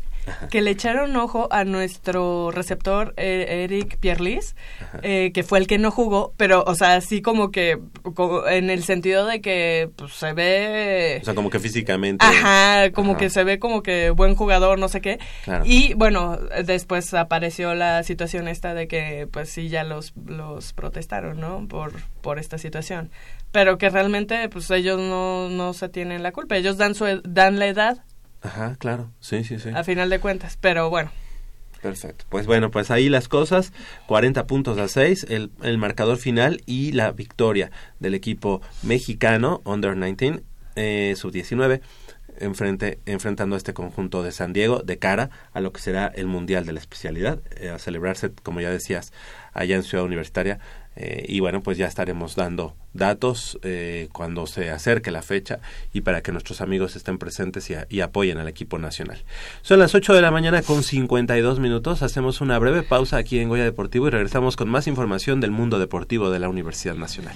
que le echaron ojo a nuestro receptor eh, Eric Pierlis, eh, que fue el que no jugó, pero, o sea, así como que, como en el sentido de que pues, se ve... O sea, como que físicamente Ajá, como Ajá. que se ve como que buen jugador, no sé qué. Claro. Y bueno, después apareció la situación esta de que pues sí ya los, los protestaron, ¿no? Por, por esta situación. Pero que realmente pues ellos no, no se tienen la culpa, ellos dan, su, ed- dan la edad Ajá, claro. Sí, sí, sí. a final de cuentas, pero bueno. Perfecto. Pues bueno, pues ahí las cosas. 40 puntos a 6, el, el marcador final y la victoria del equipo mexicano, Under 19, eh, sub-19, enfrente, enfrentando a este conjunto de San Diego de cara a lo que será el Mundial de la Especialidad, eh, a celebrarse, como ya decías, allá en Ciudad Universitaria. Eh, y bueno, pues ya estaremos dando datos eh, cuando se acerque la fecha y para que nuestros amigos estén presentes y, y apoyen al equipo nacional. Son las 8 de la mañana con 52 minutos. Hacemos una breve pausa aquí en Goya Deportivo y regresamos con más información del mundo deportivo de la Universidad Nacional.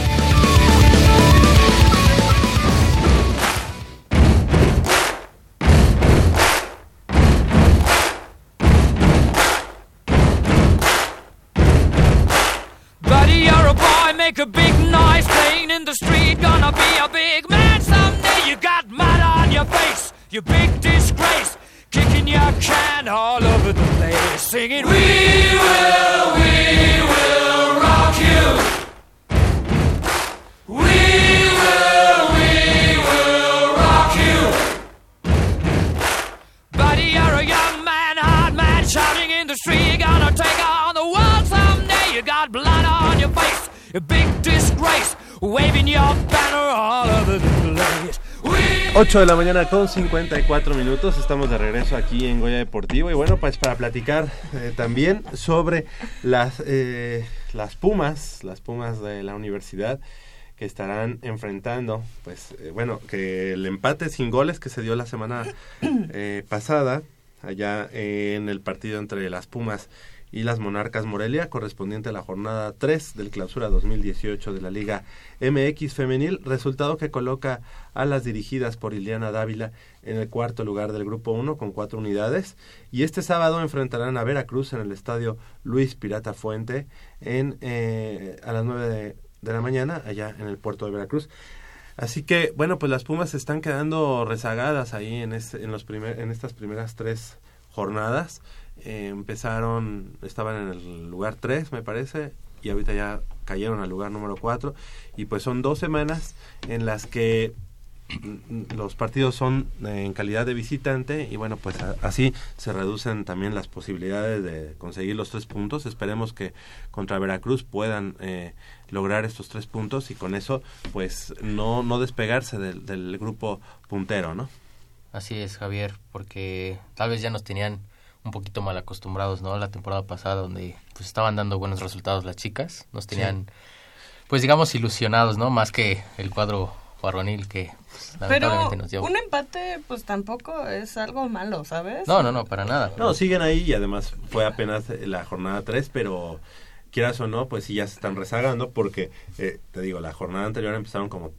The street. Gonna be a big man someday. You got mud on your face, you big disgrace. Kicking your can all over the place, singing, We will, we will rock you. We will, we will rock you. Buddy, you're a young man, hard man, shouting in the street. Gonna take on the world someday. You got blood on your face, a big disgrace, waving your banner all over the place. 8 de la mañana con 54 minutos, estamos de regreso aquí en Goya Deportivo y bueno, pues para platicar eh, también sobre las, eh, las Pumas, las Pumas de la universidad que estarán enfrentando, pues eh, bueno, que el empate sin goles que se dio la semana pasada allá en el partido entre las Pumas y las Monarcas Morelia, correspondiente a la jornada 3 del clausura 2018 de la Liga MX Femenil, resultado que coloca a las dirigidas por Iliana Dávila en el cuarto lugar del grupo 1 con cuatro unidades y este sábado enfrentarán a Veracruz en el estadio Luis Pirata Fuente en, eh, a las 9 de, de la mañana allá en el puerto de Veracruz. Así que, bueno, pues las Pumas se están quedando rezagadas ahí en, este, en, los primer, en estas primeras tres jornadas. Eh, empezaron, estaban en el lugar 3, me parece, y ahorita ya cayeron al lugar número 4. Y pues son dos semanas en las que mm, los partidos son eh, en calidad de visitante y bueno pues así se reducen también las posibilidades de conseguir los tres puntos esperemos que contra Veracruz puedan eh, lograr estos tres puntos y con eso pues no no despegarse del, del grupo puntero no Así es, Javier, porque tal vez ya nos tenían un poquito mal acostumbrados, ¿no? La temporada pasada donde pues estaban dando buenos resultados las chicas, nos tenían pues digamos ilusionados, ¿no? Más que el cuadro varonil que pues, Pero lamentablemente nos dio. un empate, pues tampoco es algo malo, ¿sabes? No, no, no, para nada. No, siguen ahí y además fue apenas la jornada 3, pero quieras o no, pues sí ya se están rezagando porque, eh, te digo, la jornada anterior empezaron como,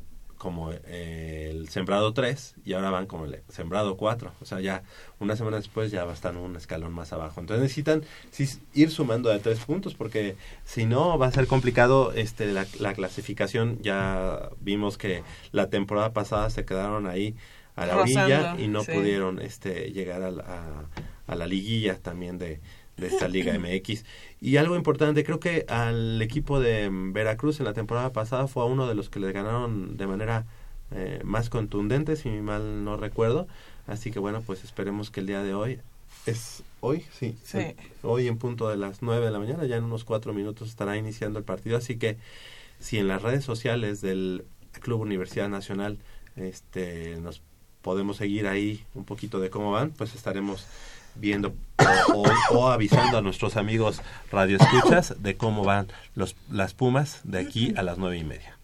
como eh, el sembrado 3 y ahora van como el sembrado 4. O sea, ya una semana después ya están un escalón más abajo. Entonces necesitan sí, ir sumando de tres puntos porque si no va a ser complicado este la, la clasificación. Ya vimos que la temporada pasada se quedaron ahí a la orilla y no sí. pudieron este llegar a la, a- a la liguilla también de, de esta Liga (laughs) MX. Y algo importante, creo que al equipo de Veracruz en la temporada pasada fue a uno de los que le ganaron de manera eh, más contundente, si mal no recuerdo. Así que bueno, pues esperemos que el día de hoy es hoy, sí, Sí. el- hoy en punto de las 9 de la mañana, ya en unos cuatro minutos estará iniciando el partido. Así que si en las redes sociales del Club Universidad Nacional este, nos podemos seguir ahí un poquito de cómo van, pues estaremos viendo o, avisando a nuestros amigos radioescuchas de cómo van los, las Pumas de aquí a las nueve y media.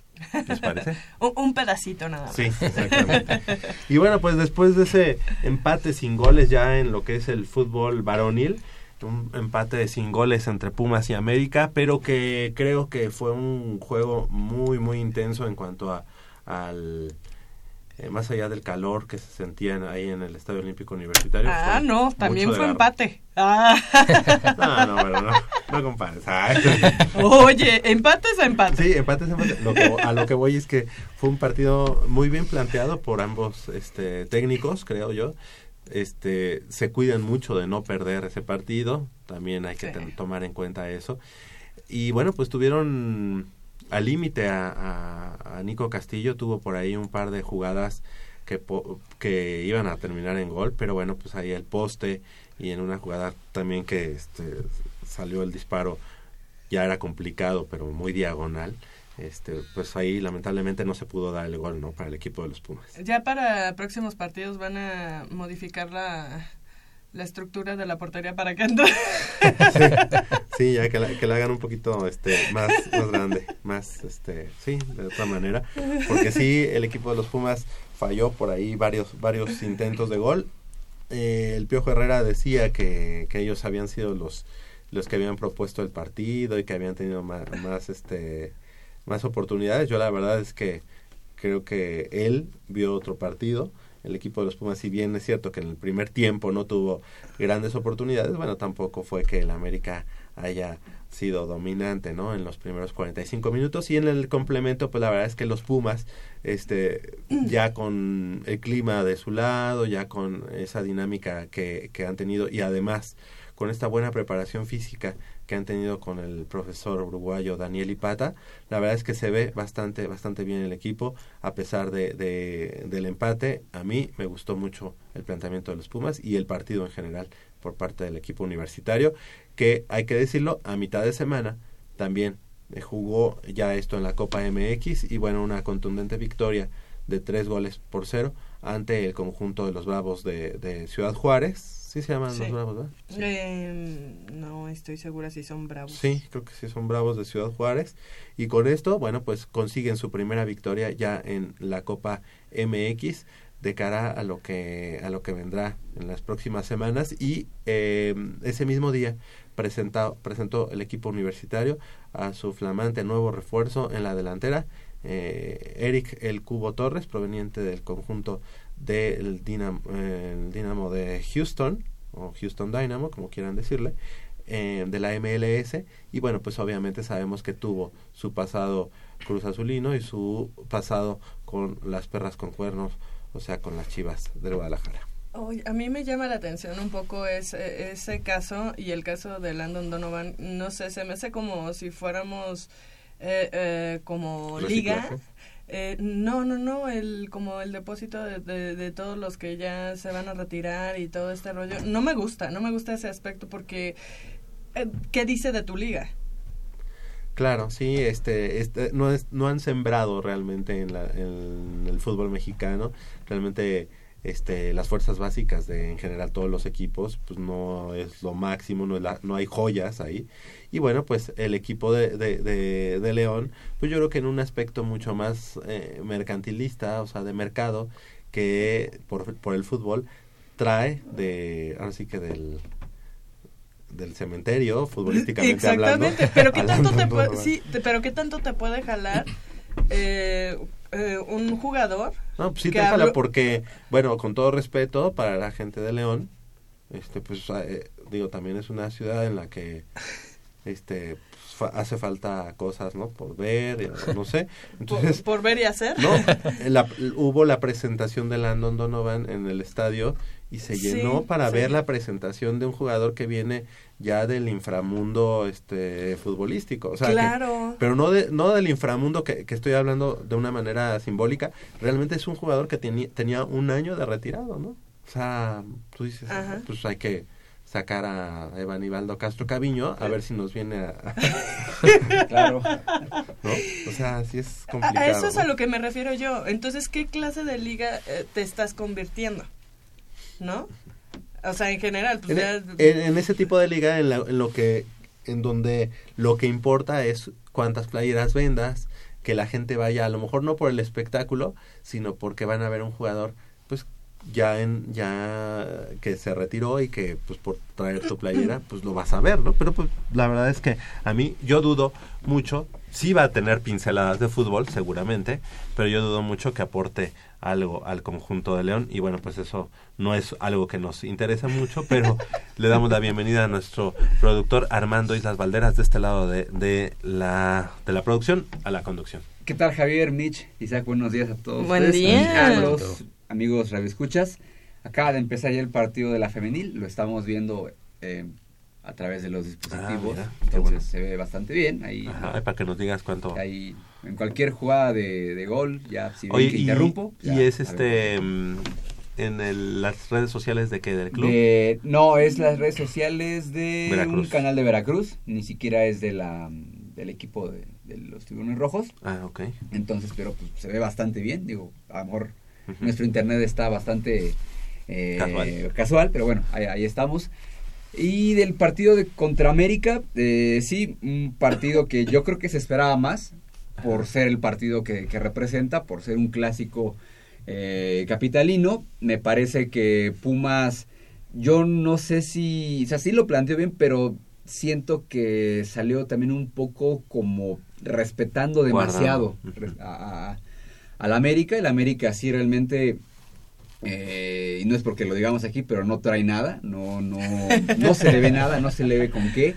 ¿Les parece? (laughs) Un, un pedacito nada más. Sí, exactamente. Y bueno, pues después de ese empate sin goles ya en lo que es el fútbol varonil, un empate sin goles entre Pumas y América, pero que creo que fue un juego muy, muy intenso en cuanto a al eh, más allá del calor que se sentían ahí en el Estadio Olímpico Universitario. Ah, no, también fue empate. Ah. (laughs) No, no, bueno, no, no compares. Ay. Oye, empate es empate. Sí, empate es empate. Lo que- a lo que voy es que fue un partido muy bien planteado por ambos este, técnicos, creo yo. Este, se cuidan mucho de no perder ese partido, también hay que tomar en cuenta eso. Y bueno, pues tuvieron al límite a, a- Nico Castillo, tuvo por ahí un par de jugadas que, que iban a terminar en gol, pero bueno, pues ahí el poste y en una jugada también que este, salió el disparo ya era complicado, pero muy diagonal. Este, pues ahí lamentablemente no se pudo dar el gol, ¿no? Para el equipo de los Pumas. Ya para próximos partidos van a modificar la, la estructura de la portería para que entre. (laughs) Sí, ya que la, que la hagan un poquito este, más, más grande, más, este, sí, de otra manera. Porque sí, el equipo de los Pumas falló por ahí varios, varios intentos de gol. Eh, el Piojo Herrera decía que, que ellos habían sido los, los que habían propuesto el partido y que habían tenido más, más, este, más oportunidades. Yo la verdad es que creo que él vio otro partido el equipo de los Pumas, si bien es cierto que en el primer tiempo no tuvo grandes oportunidades, bueno, tampoco fue que el América haya sido dominante, ¿no? En los primeros 45 minutos y en el complemento, pues la verdad es que los Pumas, este, ya con el clima de su lado, ya con esa dinámica que, que han tenido y además con esta buena preparación física que han tenido con el profesor uruguayo Daniel Ipata, la verdad es que se ve bastante, bastante bien el equipo, a pesar de, de, del empate, a mí me gustó mucho el planteamiento de los Pumas y el partido en general por parte del equipo universitario, que hay que decirlo, a mitad de semana también eh, jugó ya esto en la Copa MX y bueno, una contundente victoria de tres goles por cero ante el conjunto de los Bravos de, de Ciudad Juárez. Sí se llaman Sí. los Bravos, ¿verdad? Eh, no estoy segura si son bravos. Sí, creo que sí son Bravos de Ciudad Juárez. Y con esto, bueno, pues consiguen su primera victoria ya en la Copa MX de cara a lo que a lo que vendrá en las próximas semanas y eh, ese mismo día presentado, presentó el equipo universitario a su flamante nuevo refuerzo en la delantera eh, Eric El Cubo Torres proveniente del conjunto del Dinamo, el Dinamo de Houston o Houston Dynamo como quieran decirle eh, de la MLS y bueno pues obviamente sabemos que tuvo su pasado Cruz Azulino y su pasado con las perras con cuernos o sea con las chivas del Guadalajara a mí me llama la atención un poco ese, ese caso y el caso de Landon Donovan. No sé, se me hace como si fuéramos eh, eh, como liga. Reciclaje. Eh, no, no, no, el, como el depósito de, todos los que ya se van a retirar y todo este rollo. No me gusta, no me gusta ese aspecto porque eh, ¿qué dice de tu liga? Claro, sí, este, este no es, no han sembrado realmente en, la, en el fútbol mexicano, realmente este las fuerzas básicas de en general todos los equipos pues no es lo máximo no es la- no hay joyas ahí. Y bueno pues el equipo de, de, de, de León pues yo creo que en un aspecto mucho más eh, mercantilista o sea de mercado que por, por el fútbol trae de ahora sí que del del cementerio futbolísticamente (laughs) Exactamente, hablando pero qué (laughs) tanto te puede, sí, te- pero qué tanto te puede jalar eh, eh, un jugador No, pues sí, déjala habló- porque, bueno, con todo respeto para la gente de León, este, pues, eh, digo, también es una ciudad en la que, este, pues, fa- hace falta cosas, ¿no? Por ver, eh, no sé. (laughs) Entonces, por, por ver y hacer. no, (laughs) la- hubo la presentación de Landon Donovan en el estadio y se Sí, llenó para sí. ver la presentación de un jugador que viene ya del inframundo este futbolístico, o sea, que- Claro. pero no de, no del inframundo que, que estoy hablando de una manera simbólica, realmente es un jugador que tenía tenía un año de retirado, ¿no? O sea, tú dices, Ajá. pues hay que sacar a Evan Ibaldo Castro Caviño a ver si nos viene a... (laughs) (laughs) Claro. ¿No? O sea, sí es A- complicado. A eso es a lo que me refiero yo. Entonces, ¿qué clase de liga eh, te estás convirtiendo? ¿No? O sea, en general, pues en, ya... en- en ese tipo de liga en, la- en lo que en donde lo que importa es cuántas playeras vendas que la gente vaya a lo mejor no por el espectáculo sino porque van a ver un jugador pues ya en ya que se retiró y que pues por traer tu playera pues lo vas a ver no pero pues la verdad es que a mí yo dudo mucho sí va a tener pinceladas de fútbol seguramente pero yo dudo mucho que aporte algo al conjunto de León y bueno pues eso no es algo que nos interesa mucho pero (laughs) le damos la bienvenida a nuestro productor Armando Islas Valderas de este lado de, de la de la producción a la conducción ¿Qué tal Javier, Mitch, Isaac? Buenos días a todos. Buen ustedes, día. A los amigos radioescuchas. Acaba de empezar ya el partido de la femenil, lo estamos viendo eh, a través de los dispositivos, Ah, mira, entonces bueno. se ve bastante bien. Ahí, Ajá, para que nos digas cuánto ahí en cualquier jugada de, de gol, ya si Oye, que interrumpo. y ya, es este mm, en el- las redes sociales de qué del club De- no, es las redes sociales de Veracruz. un canal de Veracruz, ni siquiera es de la del equipo de, de los tiburones rojos. ah ok Entonces, pero pues, se ve bastante bien. Digo, a lo mejor Ujú. nuestro internet está bastante eh, Casual. casual, pero bueno, ahí, ahí estamos. Y del partido de contra América, eh, sí, un partido que yo creo que se esperaba más por ser el partido que, que representa, por ser un clásico eh, capitalino. Me parece que Pumas, yo no sé si, o sea, sí lo planteó bien, pero siento que salió también un poco como respetando demasiado a, a- al América. El América sí realmente Eh, y no es porque lo digamos aquí, pero no trae nada, no, no, no se le ve nada, no se le ve con qué.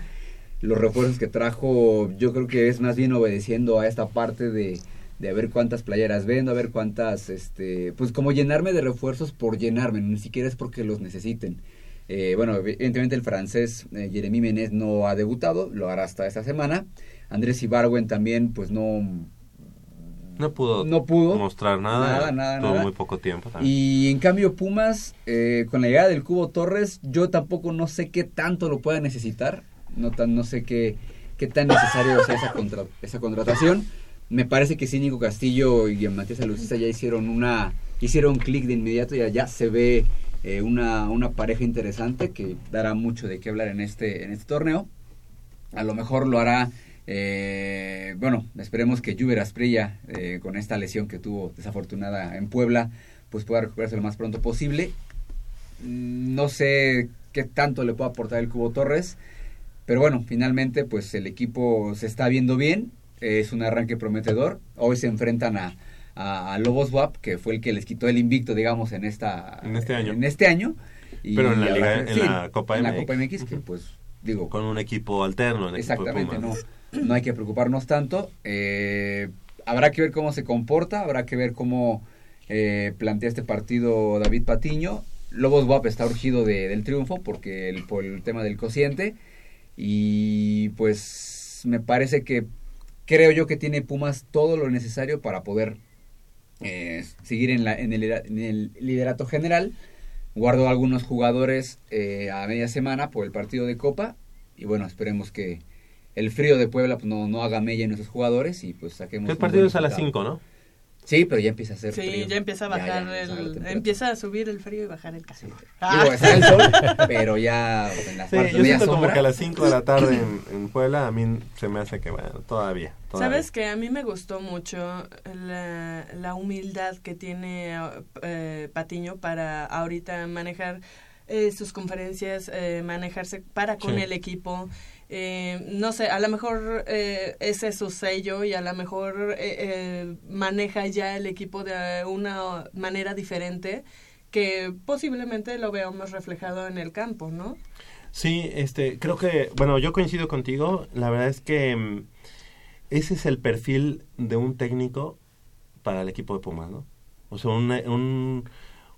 Los refuerzos que trajo, yo creo que es más bien obedeciendo a esta parte de, de a ver cuántas playeras vendo, a ver cuántas, este, pues como llenarme de refuerzos por llenarme, ni siquiera es porque los necesiten. Eh, bueno, evidentemente el francés eh, Jeremy Menez no ha debutado, lo hará hasta esta semana. Andrés Ibarwen también, pues no, No pudo, No pudo. mostrar nada. Nada, nada, Tuvo nada. muy poco tiempo. también. Y en cambio Pumas, eh, con la llegada del Cubo Torres, yo tampoco no sé qué tanto lo pueda necesitar. No, tan, no sé qué, qué tan necesario sea esa, contra- esa contratación. Me parece que sí, Nico Castillo y Matías Alucista ya hicieron una hicieron clic de inmediato, ya, ya se ve eh, una, una pareja interesante que dará mucho de qué hablar en este, en este torneo. A lo mejor lo hará, eh, bueno, esperemos que Juber Asprilla, eh, con esta lesión que tuvo desafortunada en Puebla, pues pueda recuperarse lo más pronto posible. Mm, No sé qué tanto le puede aportar el Cubo Torres, pero bueno, finalmente pues el equipo se está viendo bien, es un arranque prometedor. Hoy se enfrentan a, a, a Lobos WAP, que fue el que les quitó el invicto, digamos, en esta En este año. En este año. Y Pero en la, Liga, habrá- en sí, la Copa en MX. la Copa MX, que pues digo con un equipo alterno. el equipo de Exactamente, no. No hay que preocuparnos tanto. Eh, habrá que ver cómo se comporta, habrá que ver cómo eh, plantea este partido David Patiño. Lobos Guap está urgido de- del triunfo porque el, por el tema del cociente. Y pues me parece que creo yo que tiene Pumas todo lo necesario para poder eh, seguir en, el, liderato general. Guardo algunos jugadores a media semana por el partido de Copa. Y bueno, esperemos que el frío de Puebla pues, no, no haga mella en nuestros jugadores y pues saquemos. El partido es a las resultado. 5, ¿no? Sí, pero ya empieza a ser Sí, frío. ya empieza a bajar ya, ya, la el, temperatura. empieza a subir el frío y bajar el calor. Digo, está el sol, (laughs) pero ya en la Sí, parte yo siento como que a las 5 de la tarde en, (clears throat) en Puebla a mí se me hace que, bueno, todavía. todavía. Sabes que a mí me gustó mucho la, la humildad que tiene eh, Patiño para ahorita manejar eh, sus conferencias, eh, manejarse para con Sí. el equipo. Eh, no sé, a lo mejor eh, ese es su sello y a lo mejor eh, eh, maneja ya el equipo de una manera diferente que posiblemente lo veamos reflejado en el campo, ¿no? Sí, este, creo que, bueno, yo coincido contigo. La verdad es que mm, ese es el perfil de un técnico para el equipo de Pumas, ¿no? O sea, un, un,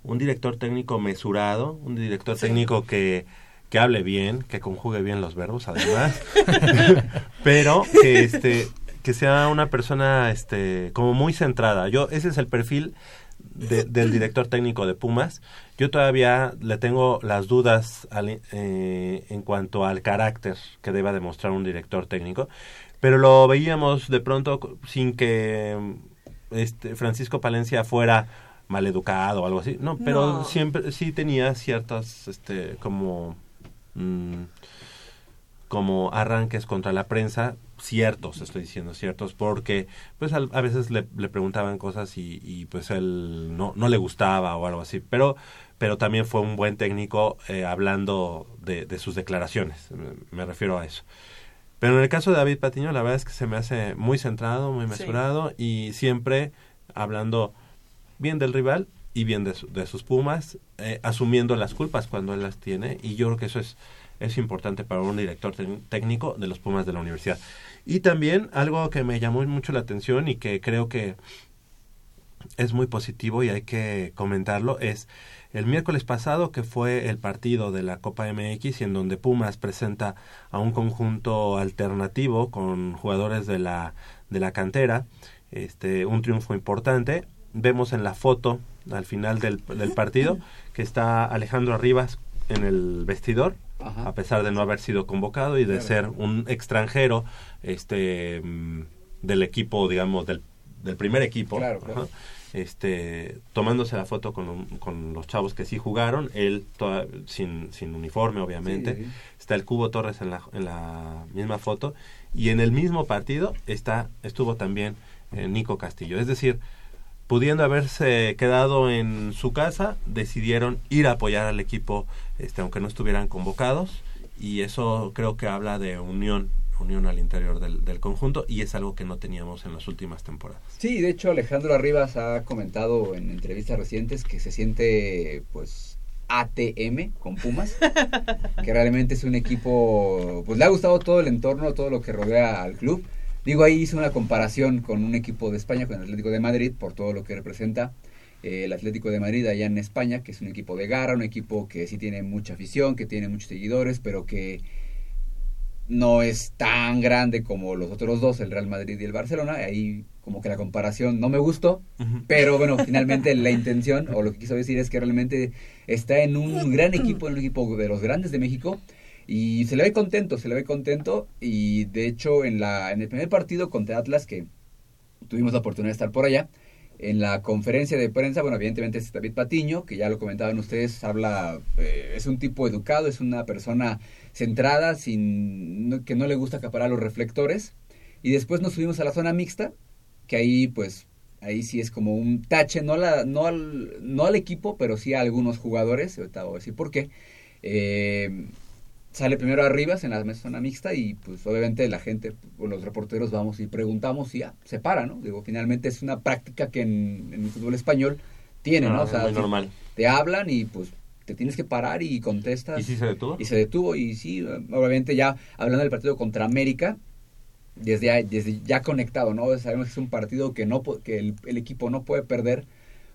un director técnico mesurado, un director técnico que, que hable bien, que conjugue bien los verbos, además, (laughs) pero que este que sea una persona este como muy centrada. Yo ese es el perfil de- del director técnico de Pumas. Yo todavía le tengo las dudas al- eh, en cuanto al carácter que deba demostrar un director técnico, pero lo veíamos de pronto sin que este Francisco Palencia fuera maleducado o algo así. No, pero No. siempre sí tenía ciertas este como mm, como arranques contra la prensa ciertos estoy diciendo ciertos porque pues al- a veces le, le preguntaban cosas y, y, pues él no no le gustaba o algo así pero pero también fue un buen técnico eh, hablando de, de sus declaraciones me, refiero a eso pero en el caso de David Patiño la verdad es que se me hace muy centrado muy Sí. mesurado y siempre hablando bien del rival y bien de, su- de sus Pumas, eh, asumiendo las culpas cuando él las tiene, y yo creo que eso es, es importante para un director técnico de los Pumas de la universidad. Y también algo que me llamó mucho la atención y que creo que es muy positivo y hay que comentarlo es el miércoles pasado que fue el partido de la Copa MX en donde Pumas presenta a un conjunto alternativo con jugadores de la de la cantera este un triunfo importante vemos en la foto al final del, del partido que está Alejandro Rivas en el vestidor Ajá. a pesar de no haber sido convocado y de Claro. ser un extranjero este mm, del equipo digamos del, del primer equipo Claro, claro. Ajá. este tomándose la foto con, con los chavos que sí jugaron él toda- sin, sin uniforme obviamente Sí, sí. está el Cubo Torres en la, en la misma foto y en el mismo partido está estuvo también eh, Nico Castillo es decir pudiendo haberse quedado en su casa decidieron ir a apoyar al equipo este aunque no estuvieran convocados y eso creo que habla de unión unión al interior del, del conjunto y es algo que no teníamos en las últimas temporadas. Sí, de hecho Alejandro Arribas ha comentado en entrevistas recientes que se siente pues ATM con Pumas, (laughs) que realmente es un equipo, pues le ha gustado todo el entorno, todo lo que rodea al club. Digo, ahí hizo una comparación con un equipo de España, con el Atlético de Madrid, por todo lo que representa eh, el Atlético de Madrid allá en España, que es un equipo de garra, un equipo que sí tiene mucha afición, que tiene muchos seguidores, pero que no es tan grande como los otros dos, el Real Madrid y el Barcelona. Ahí como que la comparación no me gustó, pero bueno, finalmente la intención o lo que quiso decir es que realmente está en un gran equipo, en un equipo de los grandes de México y se le ve contento, se le ve contento y de hecho en la en el primer partido contra Atlas que tuvimos la oportunidad de estar por allá, en la conferencia de prensa, bueno, evidentemente es David Patiño, que ya lo comentaban ustedes, habla, eh, es un tipo educado, es una persona centrada, sin que no le gusta acaparar los reflectores. Y después nos subimos a la zona mixta, que ahí pues ahí sí es como un tache, no, la, no, al, no al equipo, pero sí a algunos jugadores, ahorita voy a decir por qué. Eh, sale primero arriba en la zona mixta y pues obviamente la gente, o los reporteros vamos y preguntamos y ya, se para, ¿no? Digo, finalmente es una práctica que en, en el fútbol español tiene, ¿no? Ah, O sea, muy si normal. te hablan y pues te tienes que parar y contestas. ¿Y sí se detuvo? Y se detuvo y sí, obviamente ya hablando del partido contra América, desde, ya- desde ya conectado, ¿no? Sabemos que es un partido que, no, que el, el equipo no puede perder.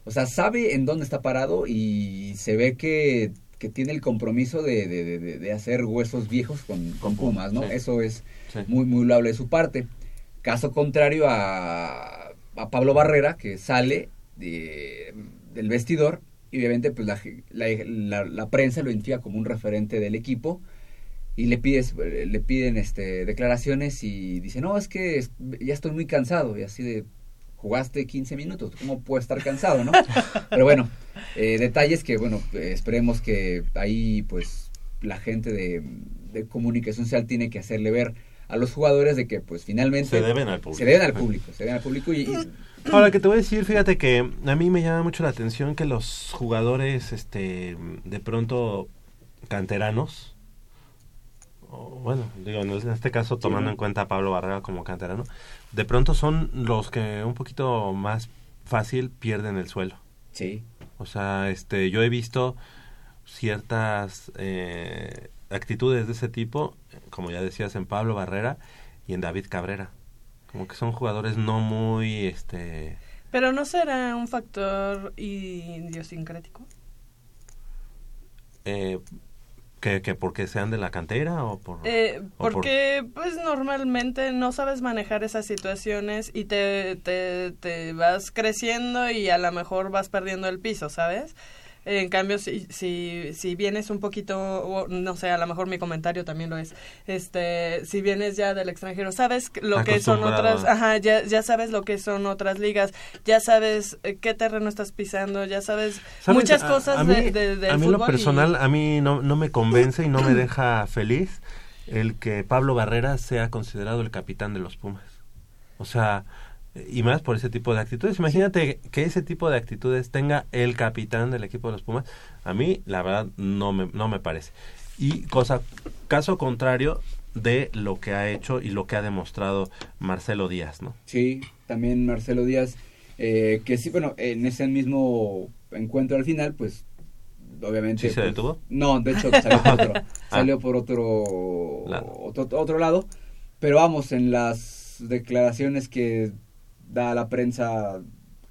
O sea, sabe en dónde está parado y se ve que, que tiene el compromiso de, de- de- de- hacer huesos viejos con, con Pumas, ¿no? sí. Eso es Sí. muy, muy loable de su parte. Caso contrario a, a Pablo Barrera, que sale de- del vestidor y obviamente pues la, la, prensa lo identifica como un referente del equipo y le pides le piden este declaraciones y dice no es que ya estoy muy cansado y así de jugaste 15 minutos cómo puedo estar cansado no pero bueno eh, detalles que bueno eh, esperemos que ahí pues la gente de, de comunicación social tiene que hacerle ver a los jugadores de que pues finalmente Se deben al público. se deben al público se deben al público y, y- Ahora que te voy a decir, fíjate que a mí me llama mucho la atención que los jugadores, este, de pronto canteranos, o, bueno, digo, en este caso tomando en cuenta a Pablo Barrera como canterano, de pronto son los que un poquito más fácil pierden el suelo. Sí. O sea, este, yo he visto ciertas eh, actitudes de ese tipo, como ya decías, en Pablo Barrera y en David Cabrera. Como que son jugadores no muy, este... Pero no será un factor idiosincrático. Eh, que, que porque sean de la cantera o por... Eh, o por- porque pues normalmente no sabes manejar esas situaciones y te, te, te vas creciendo y a lo mejor vas perdiendo el piso, ¿sabes? En cambio, si, si, si vienes un poquito, o no sé, a lo mejor mi comentario también lo es, este, si vienes ya del extranjero, sabes lo que son otras, ajá, ya, ya sabes lo que son otras ligas, ya sabes eh, qué terreno estás pisando, ya sabes, ¿Sabes? muchas cosas a mí, de, a mí lo y- personal, a mí no, no me convence y no me deja feliz el que Pablo Barrera sea considerado el capitán de los Pumas. O sea, y más por ese tipo de actitudes. Imagínate que ese tipo de actitudes tenga el capitán del equipo de los Pumas. A mí, la verdad, no me, no me parece. Y cosa, caso contrario de lo que ha hecho y lo que ha demostrado Marcelo Díaz, ¿no? Sí, también Marcelo Díaz, eh, que sí, bueno, en ese mismo encuentro al final, pues, obviamente... ¿Sí se pues, detuvo? No, de hecho salió por otro, (laughs) Ah. salió por otro, otro, otro lado, pero vamos, en las declaraciones que da la prensa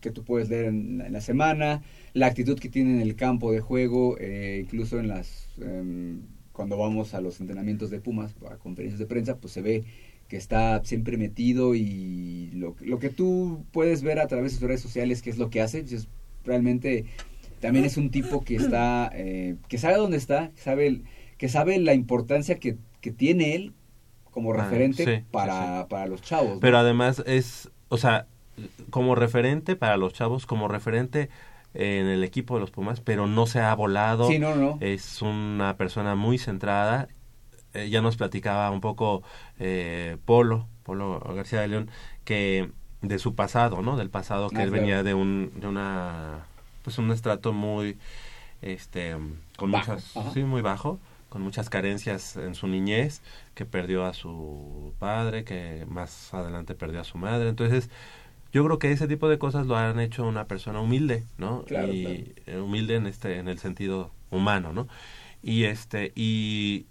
que tú puedes leer en, en la semana, la actitud que tiene en el campo de juego, eh, incluso en las... em, cuando vamos a los entrenamientos de Pumas, a conferencias de prensa, pues se ve que está siempre metido y lo, lo que tú puedes ver a través de sus redes sociales, que es lo que hace, pues, es realmente también es un tipo que está, eh, que sabe dónde está, que sabe, que sabe la importancia que, que tiene él como Ah, referente sí, sí, para, para los chavos. ¿no? Pero además es, o sea, como referente para los chavos, como referente en el equipo de los Pumas, pero no se ha volado. Sí, no, no. Es una persona muy centrada. Eh, ya nos platicaba un poco eh, Polo, Polo García de León, que de su pasado, ¿no? Del pasado que Ah, él claro. venía de un, de una, pues un estrato muy, este, con Bajo, muchas, ajá. sí, muy bajo, con muchas carencias en su niñez, que perdió a su padre, que más adelante perdió a su madre. Entonces, yo creo que ese tipo de cosas lo han hecho una persona humilde, ¿no? Claro, y humilde en este en el sentido humano, ¿no? Y este y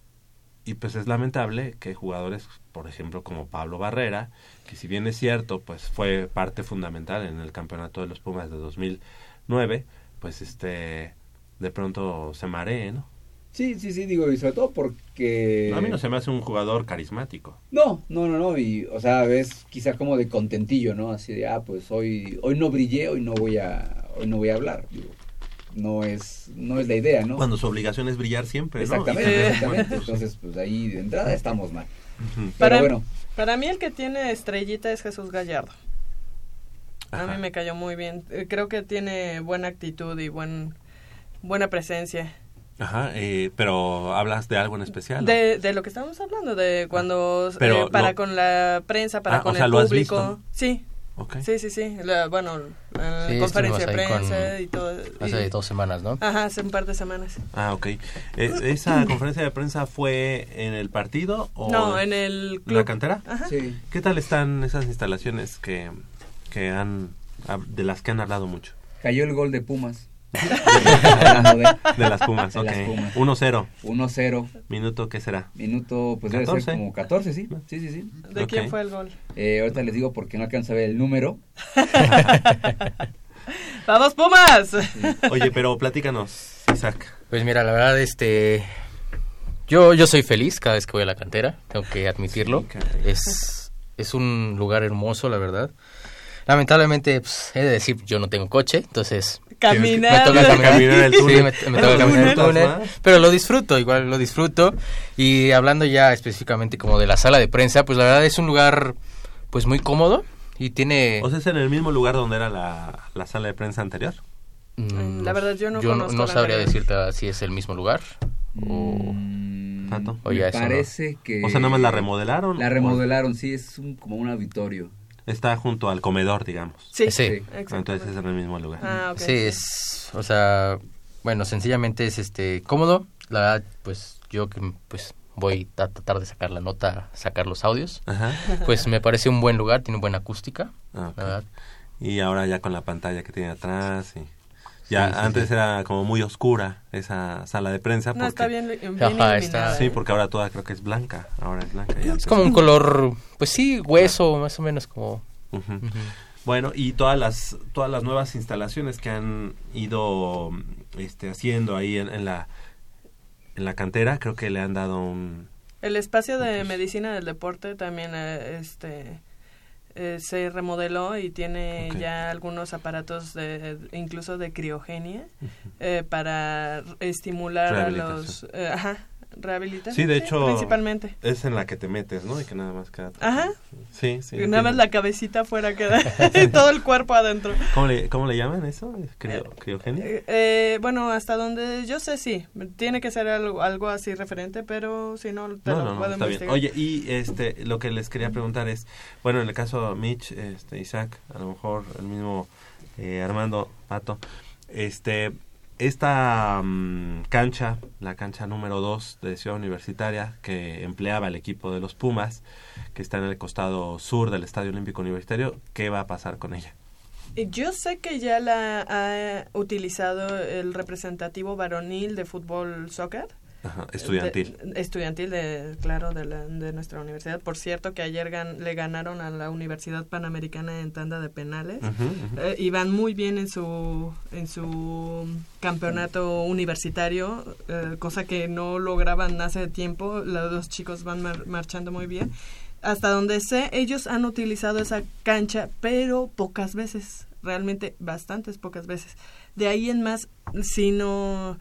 y pues es lamentable que jugadores, por ejemplo, como Pablo Barrera, que si bien es cierto, pues fue parte fundamental en el campeonato de los Pumas de 2009, pues este de pronto se maree, ¿no? Sí, sí, sí, digo, y sobre todo porque... A mí no se me hace un jugador carismático. No, no, no, no, y, o sea, ves quizá como de contentillo, ¿no? Así de, ah, pues hoy, hoy no brillé, hoy no voy a, hoy no voy a hablar, digo, no es, no es la idea, ¿no? Cuando su obligación es brillar siempre, ¿no? Exactamente, tener exactamente, entonces, pues ahí de entrada estamos mal. Pero Para, bueno, para mí el que tiene estrellita es Jesús Gallardo. A mí me cayó muy bien. Eh, Creo que tiene buena actitud y buen, buena presencia. Ajá, eh, pero hablas de algo en especial. De, de lo que estábamos hablando, de cuando Pero eh, para lo- con la prensa, para Ah, o con sea, el ¿lo has público. visto? Sí. Sí, sí, sí. La- bueno, la Sí, conferencia de prensa con- y todo. Hace y- dos semanas, ¿no? Ajá, hace un par de semanas. Ah, ok. Eh, ¿Esa (clears throat) conferencia de prensa fue en el partido o No, en el club. la cantera? Ajá. sí. ¿Qué tal están esas instalaciones que, que han hab- de las que han hablado mucho? Cayó el gol de Pumas. De las Pumas, De ok. las Pumas. 1-0. 1-0. Minuto, ¿qué será? Minuto, pues debe 14. ser como 14, sí. Sí, sí, sí. ¿De quién fue el gol? Eh, ahorita les digo porque no alcanzo a ver el número. (laughs) ¡Vamos, Pumas! Oye, pero platícanos, Isaac. Pues mira, la verdad, este... Yo, yo soy feliz cada vez que voy a la cantera, tengo que admitirlo. Sí, es, es un lugar hermoso, la verdad. Lamentablemente, pues, he de decir, yo no tengo coche, entonces... Caminar. Me toca caminar, el Sí, túnel. me, me toca caminar el túnel. Pero lo disfruto, igual lo disfruto. Y hablando ya específicamente como de la sala de prensa, pues la verdad es un lugar pues muy cómodo y tiene... O sea, es en el mismo lugar donde era la, la sala de prensa anterior. Mm, La verdad, yo no yo conozco la sabría anterior. decirte si es el mismo lugar o... Mm, me no. parece que... O sea, nada más la remodelaron. La o remodelaron, sí, es un, como un auditorio. Está junto al comedor, digamos. Sí, Sí. Entonces es en el mismo lugar. Ah. Sí, es, o sea, bueno, sencillamente es este cómodo. La verdad, pues yo que pues voy a tratar de sacar la nota, sacar los audios. Ajá. Pues me parece un buen lugar, tiene buena acústica. Ah, ok. la verdad. Y ahora ya con la pantalla que tiene atrás. Y... Ya Sí, antes sí. era como muy oscura esa sala de prensa. No, porque... está bien, bien Ajá, iluminada, está- Sí, porque ahora toda creo que es blanca. Ahora es blanca. Es como un color, pues sí, hueso, más o menos como... Bueno, y todas las todas las nuevas instalaciones que han ido este haciendo ahí en, en la en la cantera, creo que le han dado un El espacio de Pues- medicina del deporte también eh, este eh, se remodeló y tiene ya algunos aparatos de incluso de criogenia eh, para estimular a los eh, ajá rehabilitación Sí, de hecho principalmente es en la que te metes, ¿no? Y que nada más queda Ajá. Sí, sí. Y nada más la cabecita fuera queda (laughs) y todo el cuerpo adentro ¿Cómo le cómo le llaman eso? Crio- criogenia. Eh, eh, bueno, hasta donde yo sé, sí. Tiene que ser algo, algo así referente, pero si no, te No, lo no, no, puedo está bien. Oye, y este, lo que les quería preguntar es, bueno, en el caso de Mitch, este, Isaac, a lo mejor el mismo eh, Armando Pato, este, esta mm, cancha, la cancha número 2 de Ciudad Universitaria, que empleaba el equipo de los Pumas, que está en el costado sur del Estadio Olímpico Universitario, ¿qué va a pasar con ella? Yo sé que ya la ha utilizado el representativo varonil de fútbol soccer. Ajá, estudiantil. De- estudiantil, de, claro, de, la- de nuestra universidad. Por cierto, que ayer gan- le ganaron a la Universidad Panamericana en tanda de penales. Ujú, ujú. Eh, y van muy bien en su en su campeonato universitario, eh, cosa que no lograban hace tiempo. Los dos chicos van mar- marchando muy bien. Hasta donde sé, ellos han utilizado esa cancha, pero pocas veces, realmente bastantes pocas veces. De ahí en más, si no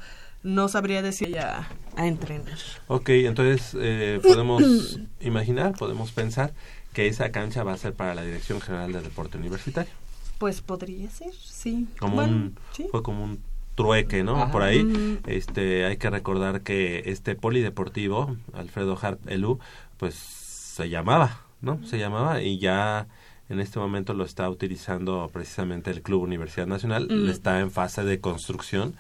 no sabría decir ya a entrenar. Ok, entonces eh, podemos (clears throat) imaginar, podemos pensar que esa cancha va a ser para la Dirección General del Deporte Universitario. Pues podría ser, sí. Como Bueno, un, sí. fue como un trueque, ¿no? Ajá. Por ahí, Ujú. este, hay que recordar que este polideportivo, Alfredo Hart Elú, pues se llamaba, ¿no? Se llamaba y ya en este momento lo está utilizando precisamente el Club Universidad Nacional, Mm. está en fase de construcción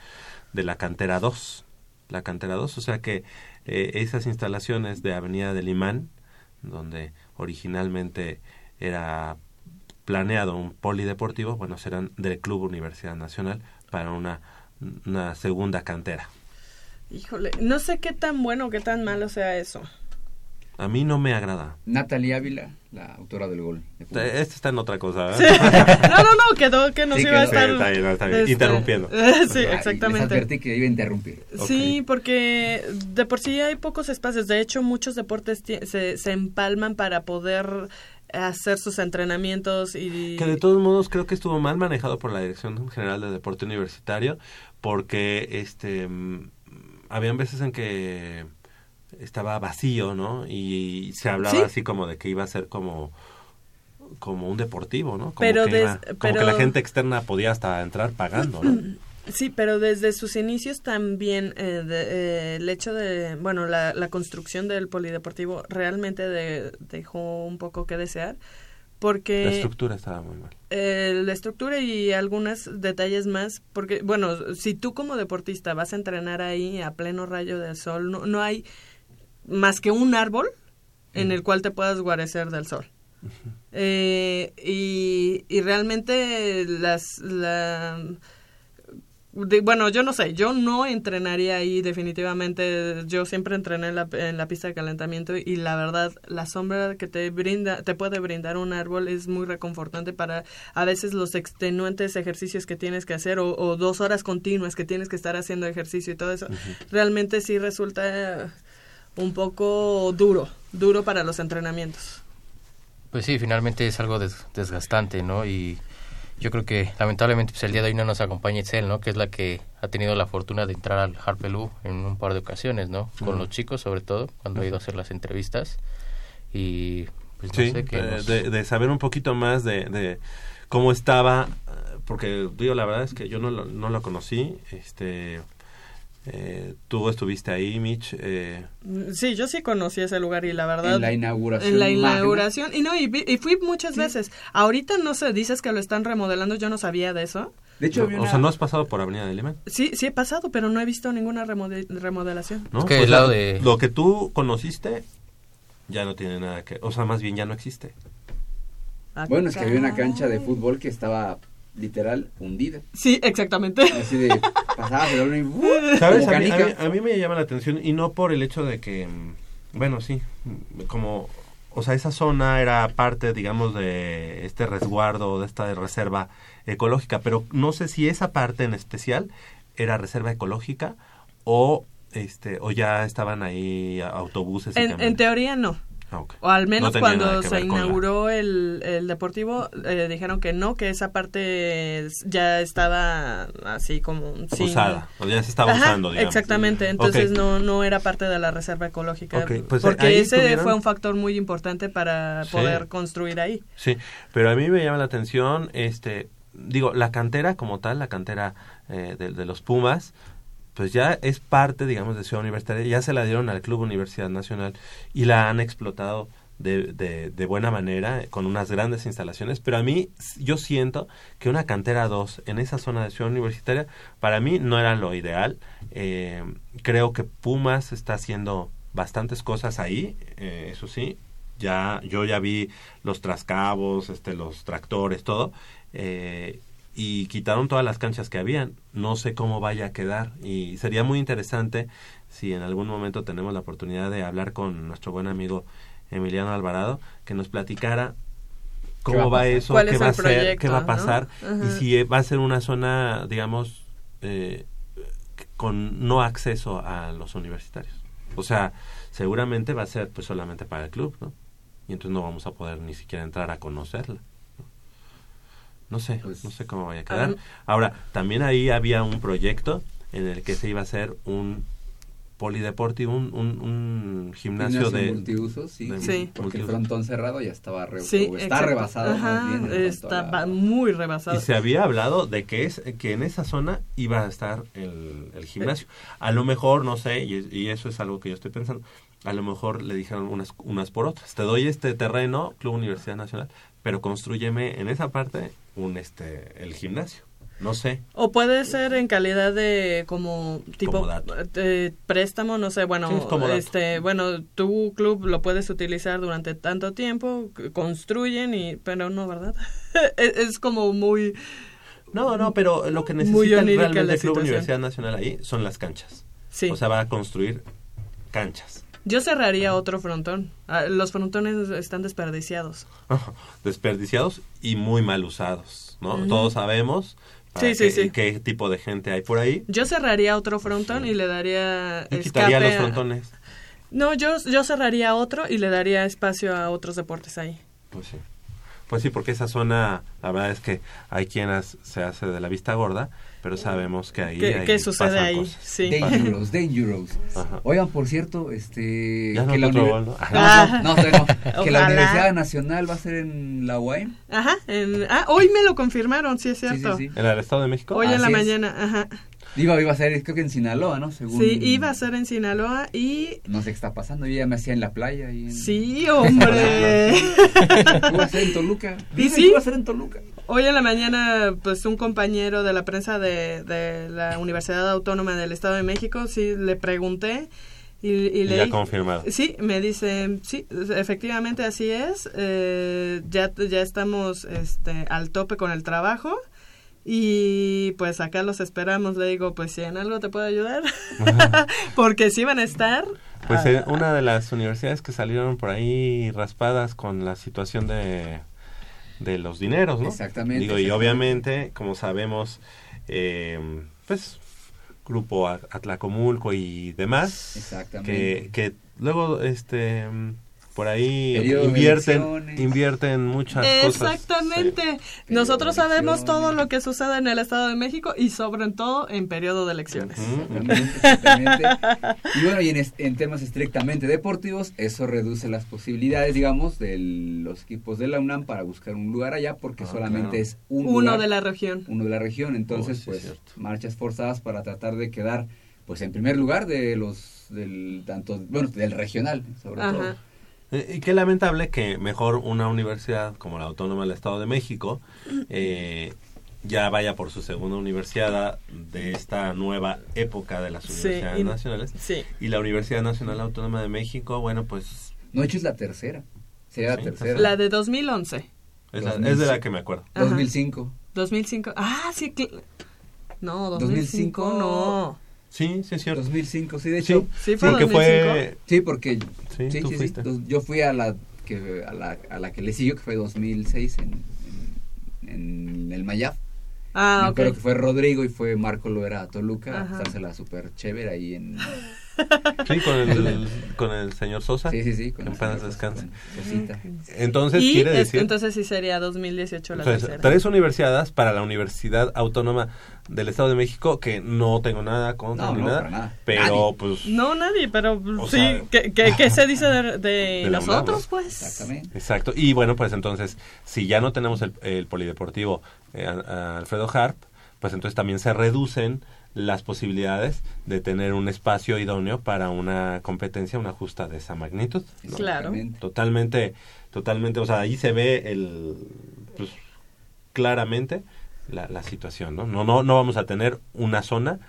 de la cantera 2, la cantera 2, o sea que eh, esas instalaciones de Avenida del Imán, donde originalmente era planeado un polideportivo, bueno, serán del Club Universidad Nacional para una, una segunda cantera. Híjole, no sé qué tan bueno o qué tan malo sea eso. A mí no me agrada. Natalie Ávila, la autora del gol. de. Este está en otra cosa. ¿eh? Sí. No, no, no, quedó que nos Sí, iba a estar... Sí, está bien, está bien. este, Interrumpiendo. (laughs) sí, Ah, y Les exactamente. advertí que iba a interrumpir. Sí, porque de por sí hay pocos espacios. De hecho, muchos deportes se, se empalman para poder hacer sus entrenamientos y... Que de todos modos creo que estuvo mal manejado por la Dirección General de Deporte Universitario, porque este mm, habían veces en que estaba vacío, ¿no? Y se hablaba Sí. así como de que iba a ser como como un deportivo, ¿no? Como, Pero que, des- iba- como pero- que la gente externa podía hasta entrar pagando, ¿no? (clears throat) Sí, pero desde sus inicios también eh, de- eh, el hecho de, bueno, la, la construcción del polideportivo realmente de- dejó un poco que desear, porque... La estructura estaba muy mal. Eh, la estructura y algunos detalles más, porque, bueno, si tú como deportista vas a entrenar ahí a pleno rayo del sol, no, no hay más que un árbol en el cual te puedas guarecer del sol. Eh, y, y realmente las... La, de- bueno, yo no sé, yo no entrenaría ahí definitivamente. Yo siempre entrené en la, en la pista de calentamiento y la verdad, la sombra que te brinda, te puede brindar un árbol es muy reconfortante para a veces los extenuantes ejercicios que tienes que hacer o, o dos horas continuas que tienes que estar haciendo ejercicio y todo eso. Realmente sí resulta un poco duro, duro para los entrenamientos. Pues sí, finalmente es algo des- desgastante, ¿no? Y yo creo que lamentablemente pues el día de hoy no nos acompaña Itzel, ¿no? Que es la que ha tenido la fortuna de entrar al Harpelú en un par de ocasiones, ¿no? Con los chicos sobre todo, cuando ha ido a hacer las entrevistas. Y pues no Sí, sé qué de, nos- de- de saber un poquito más de, de cómo estaba, porque digo, la verdad es que yo no lo, no lo conocí, este... eh, tú estuviste ahí, Mitch. Eh, Mm, Sí, yo sí conocí ese lugar y la verdad... En la inauguración En la magna. inauguración. Y no, y, vi- y fui muchas veces. Ahorita no sé, dices que lo están remodelando, yo no sabía de eso. De hecho, no, o sea, ¿no has pasado por Avenida del Imán? Sí, sí he pasado, pero no he visto ninguna remode- remodelación. ¿no? Es que O sea, de- Lo que tú conociste ya no tiene nada que... O sea, más bien ya no existe. Ah, Bueno, es que había una cancha de fútbol que estaba literal hundida. Sí, exactamente. Así de pasabas el y ¡uh! A mí, a, mí, a mí me llama la atención y no por el hecho de que, mm, bueno, sí, mm, como, o sea, esa zona era parte, digamos, de este resguardo, de esta reserva ecológica, pero no sé si esa parte en especial era reserva ecológica o, este, o ya estaban ahí autobuses. y En, camiones. en teoría no. Ah. O al No menos cuando se la- inauguró el, el deportivo, eh, dijeron que no, que esa parte ya estaba así como Usada, o ya se estaba Ajá, usando, digamos. Exactamente, entonces no no era parte de la reserva ecológica. Pues, porque ahí ese fue un factor muy importante para Sí. poder construir ahí. Sí, pero a mí me llama la atención, este, digo, la cantera como tal, la cantera eh, de, de los Pumas, pues ya es parte, digamos, de Ciudad Universitaria, ya se la dieron al Club Universidad Nacional y la han explotado de, de, de buena manera, con unas grandes instalaciones, pero a mí, yo siento que una cantera 2 en esa zona de Ciudad Universitaria, para mí no era lo ideal. Eh, creo que Pumas está haciendo bastantes cosas ahí, eh, eso sí, ya yo ya vi los trascabos, este, los tractores, todo, eh, y quitaron todas las canchas que habían. No sé cómo vaya a quedar y sería muy interesante si en algún momento tenemos la oportunidad de hablar con nuestro buen amigo Emiliano Alvarado, que nos platicara ¿Qué cómo va eso, ¿Cuál qué es va a ser, qué va a pasar y si va a ser una zona, digamos, eh, con no acceso a los universitarios. O sea, seguramente va a ser pues solamente para el club, ¿no? Y entonces no vamos a poder ni siquiera entrar a conocerla. ¿No? Sé, Pues, no sé cómo vaya a quedar. um, Ahora, también ahí había un proyecto en el que se iba a hacer un polideportivo, un, un, un gimnasio, de... multiusos, sí, de Sí. porque el frontón cerrado ya estaba re- Sí, está exacto. rebasado Ajá, bien la- muy rebasado. Y se había hablado de que es que en esa zona iba a estar el, el gimnasio. A lo mejor, no sé, y, y eso es algo que yo estoy pensando, a lo mejor le dijeron unas, unas por otras. Te doy este terreno, Club Universidad Nacional, pero construyeme en esa parte un este el gimnasio. No sé. O puede ser en calidad de como tipo eh, préstamo, no sé, bueno, Sí, es comodato. este, bueno, tu club lo puedes utilizar durante tanto tiempo, construyen y pero no, ¿verdad? es, (laughs) es como muy No, no, pero lo que necesita realmente el Club situación. Universidad Nacional ahí son las canchas. Sí. O sea, va a construir canchas. Yo cerraría otro frontón. Ah, Los frontones están desperdiciados. Desperdiciados y muy mal usados, ¿no? Todos sabemos Sí, sí, qué, sí. qué tipo de gente hay por ahí. Yo cerraría otro frontón y le daría Y quitaría los a- frontones. No, yo yo cerraría otro y le daría espacio a otros deportes ahí. Pues sí. Pues sí, porque esa zona, la verdad es que hay quienes se hace de la vista gorda, pero sabemos que ahí, ¿Qué- ahí qué sucede pasan ahí? cosas. Sí. Dangerous, dangerous. Ajá. Oigan, por cierto, este... Ya no que la gol, ¿no? No, no, no. (laughs) Que la. Universidad Nacional va a ser en la UAM. Ajá, en- ah, hoy me lo confirmaron, sí es cierto. sí, sí. ¿En el Estado de México? Hoy en la Así es. mañana, ajá. Iba, iba a ser, creo que en Sinaloa, ¿no? Según... Sí, iba a ser en Sinaloa y... No sé qué está pasando, yo ya me hacía en la playa. Y en... Sí, hombre. Iba a ser en Toluca. ¿Y sí? Iba a ser en Toluca. Hoy en la mañana, pues un compañero de la prensa de, de la Universidad Autónoma del Estado de México, sí, le pregunté y, y Y le... ya confirmado. Sí, me dice, sí, efectivamente así es, eh, ya, ya estamos este, al tope con el trabajo y pues acá los esperamos, le digo, pues si en algo te puedo ayudar, (laughs) porque sí van a estar... Pues ah, eh, una de las universidades que salieron por ahí raspadas con la situación de, de los dineros, ¿no? Exactamente, Digo, y obviamente, como sabemos, eh, pues Grupo Atlacomulco y demás, Exactamente. que, que luego, este, por ahí invierten, invierten muchas cosas. Exactamente. Nosotros sabemos todo lo que sucede en el Estado de México y sobre todo en periodo de elecciones. Exactamente, (laughs) exactamente. Y bueno, y en, es- en temas estrictamente deportivos, eso reduce las posibilidades, digamos, de los equipos de la UNAM para buscar un lugar allá, porque Ah, solamente claro. es un Uno lugar, de la región. uno de la región. Entonces, Oh, sí, pues, marchas forzadas para tratar de quedar, pues, en primer lugar de los, del, tanto, bueno, del regional, sobre Ajá. todo. Eh, Y qué lamentable que mejor una universidad como la Autónoma del Estado de México eh, ya vaya por su segunda universidad de esta nueva época de las Sí, universidades y- nacionales. sí. Y la Universidad Nacional Autónoma de México, bueno, pues No, de hecho, es la tercera. Sería la tercera. La de 2011. es, la- es de la que me acuerdo. Ajá. 2005. 2005. Ah, sí. No, 2005, 2005, no. Sí, sí, es cierto. 2005, sí, de hecho. Sí, fue que fue... Sí, porque Sí, sí, tú sí, sí. fuiste. Dos- Yo fui a la que a la, a la que le siguió, que fue 2006 en, en, en el Mayab. Ah, Me ok. acuerdo que fue Rodrigo y fue Marco Loera a Toluca, Ajá. a pasársela súper chévere ahí en... (laughs) Sí, con el, con el señor Sosa. Sí, sí, sí. Con En paz descanse. Entonces, y quiere es- decir... entonces sí sería 2018 la Entonces, tercera. tres universidades para la Universidad Autónoma del Estado de México, que no tengo nada contra No, ni no, nada, nada. pero Nadie. pues... No, nadie, pero O sí, sea- ¿qué, qué, qué se dice de, de De nosotros, UNAM, pues? Exactamente. Exacto. Y bueno, pues entonces, si ya no tenemos el, el polideportivo eh, a- a Alfredo Harp, pues entonces también se reducen las posibilidades de tener un espacio idóneo para una competencia, una justa de esa magnitud. ¿no? Claro. Totalmente, totalmente, o sea, ahí se ve el, pues, claramente la, la situación, ¿no? No, no, no vamos a tener una zona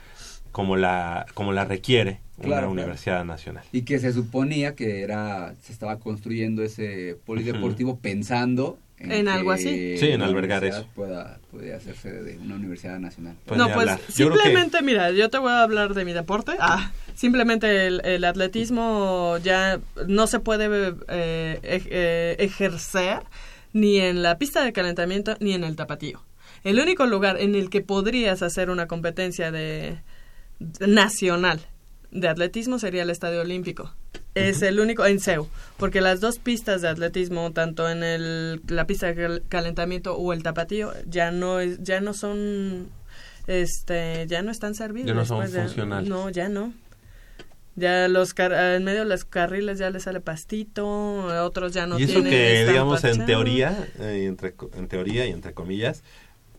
como la, como la requiere una Claro, claro. universidad nacional. Y que se suponía que era se estaba construyendo ese polideportivo pensando en, En algo así. Sí, en albergar eso. Pueda, puede hacerse de una universidad nacional. Pues no, pues hablar. Yo creo que- simplemente, mira, yo te voy a hablar de mi deporte. Ah, simplemente el, el atletismo ya no se puede eh, eh, ejercer ni en la pista de calentamiento ni en el tapatío. El único lugar en el que podrías hacer una competencia de nacional de atletismo sería el Estadio Olímpico. Es el único en CEU, porque las dos pistas de atletismo, tanto en el, la pista de cal- calentamiento o el tapatío, ya no es, ya no son, este, ya no están servibles. Ya no son pues, ya- funcionales. no, ya no. Ya los car- en medio de los carriles ya les sale pastito, otros ya no y eso tienen. que, digamos, en teoría, eh, entre, en teoría y entre comillas,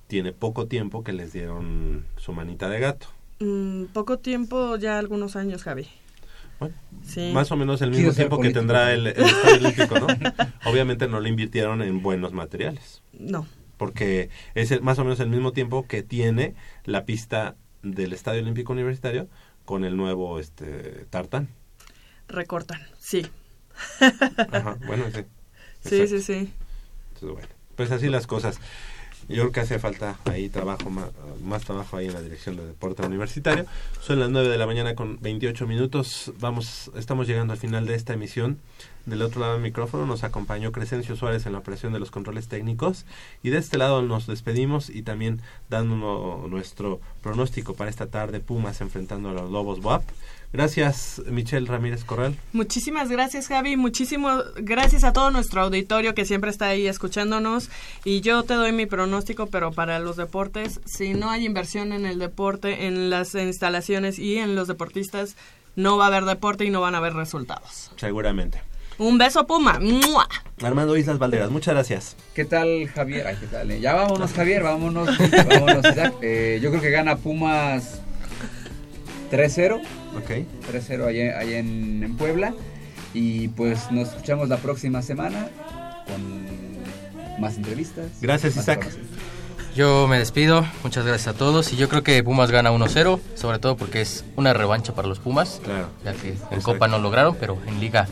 tiene poco tiempo que les dieron su manita de gato. Mm, poco tiempo, ya algunos años, Javi. Bueno, Sí. Más o menos el mismo tiempo que tendrá el, el Estadio Olímpico, ¿no? Obviamente no le invirtieron en buenos materiales. No. porque es el- más o menos el mismo tiempo que tiene la pista del Estadio Olímpico Universitario con el nuevo este Tartán. Recortan, sí. Ajá, bueno, sí. Sí, sí, sí. Entonces, bueno, pues así las cosas. Yo creo que hace falta ahí trabajo, más, trabajo ahí en la dirección de deporte universitario. Son las 9 de la mañana con 28 minutos. Vamos, estamos llegando al final de esta emisión. Del otro lado del micrófono nos acompañó Crescencio Suárez en la operación de los controles técnicos. Y de este lado nos despedimos y también dando nuestro pronóstico para esta tarde, Pumas enfrentando a los Lobos WAP. Gracias, Michelle Ramírez Corral. Muchísimas gracias, Javi. Muchísimas gracias a todo nuestro auditorio que siempre está ahí escuchándonos. Y yo te doy mi pronóstico, pero para los deportes, si no hay inversión en el deporte, en las instalaciones y en los deportistas, no va a haber deporte y no van a haber resultados. Seguramente. Un beso, Puma. ¡Mua! Armando Islas Valderas, muchas gracias. ¿Qué tal, Javier? Ay, ¿qué tal? Eh, Ya vámonos, Javier, vámonos. (laughs) Eh, yo creo que gana Pumas 3-0. Ok. 3-0 allá, allá en, en Puebla. Y pues nos escuchamos la próxima semana con más entrevistas. Gracias, más Isaac. Yo me despido, muchas gracias a todos y yo creo que Pumas gana 1-0, sobre todo porque es una revancha para los Pumas, Claro. ya que en Exacto. Copa no lograron, pero en Liga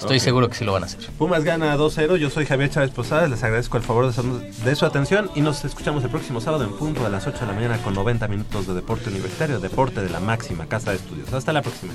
Estoy seguro que sí lo van a hacer. Pumas gana 2-0. Yo soy Javier Chávez Posadas. Les agradezco el favor de su atención y nos escuchamos el próximo sábado en punto a las 8 de la mañana con 90 minutos de deporte universitario, deporte de la máxima casa de estudios. Hasta la próxima.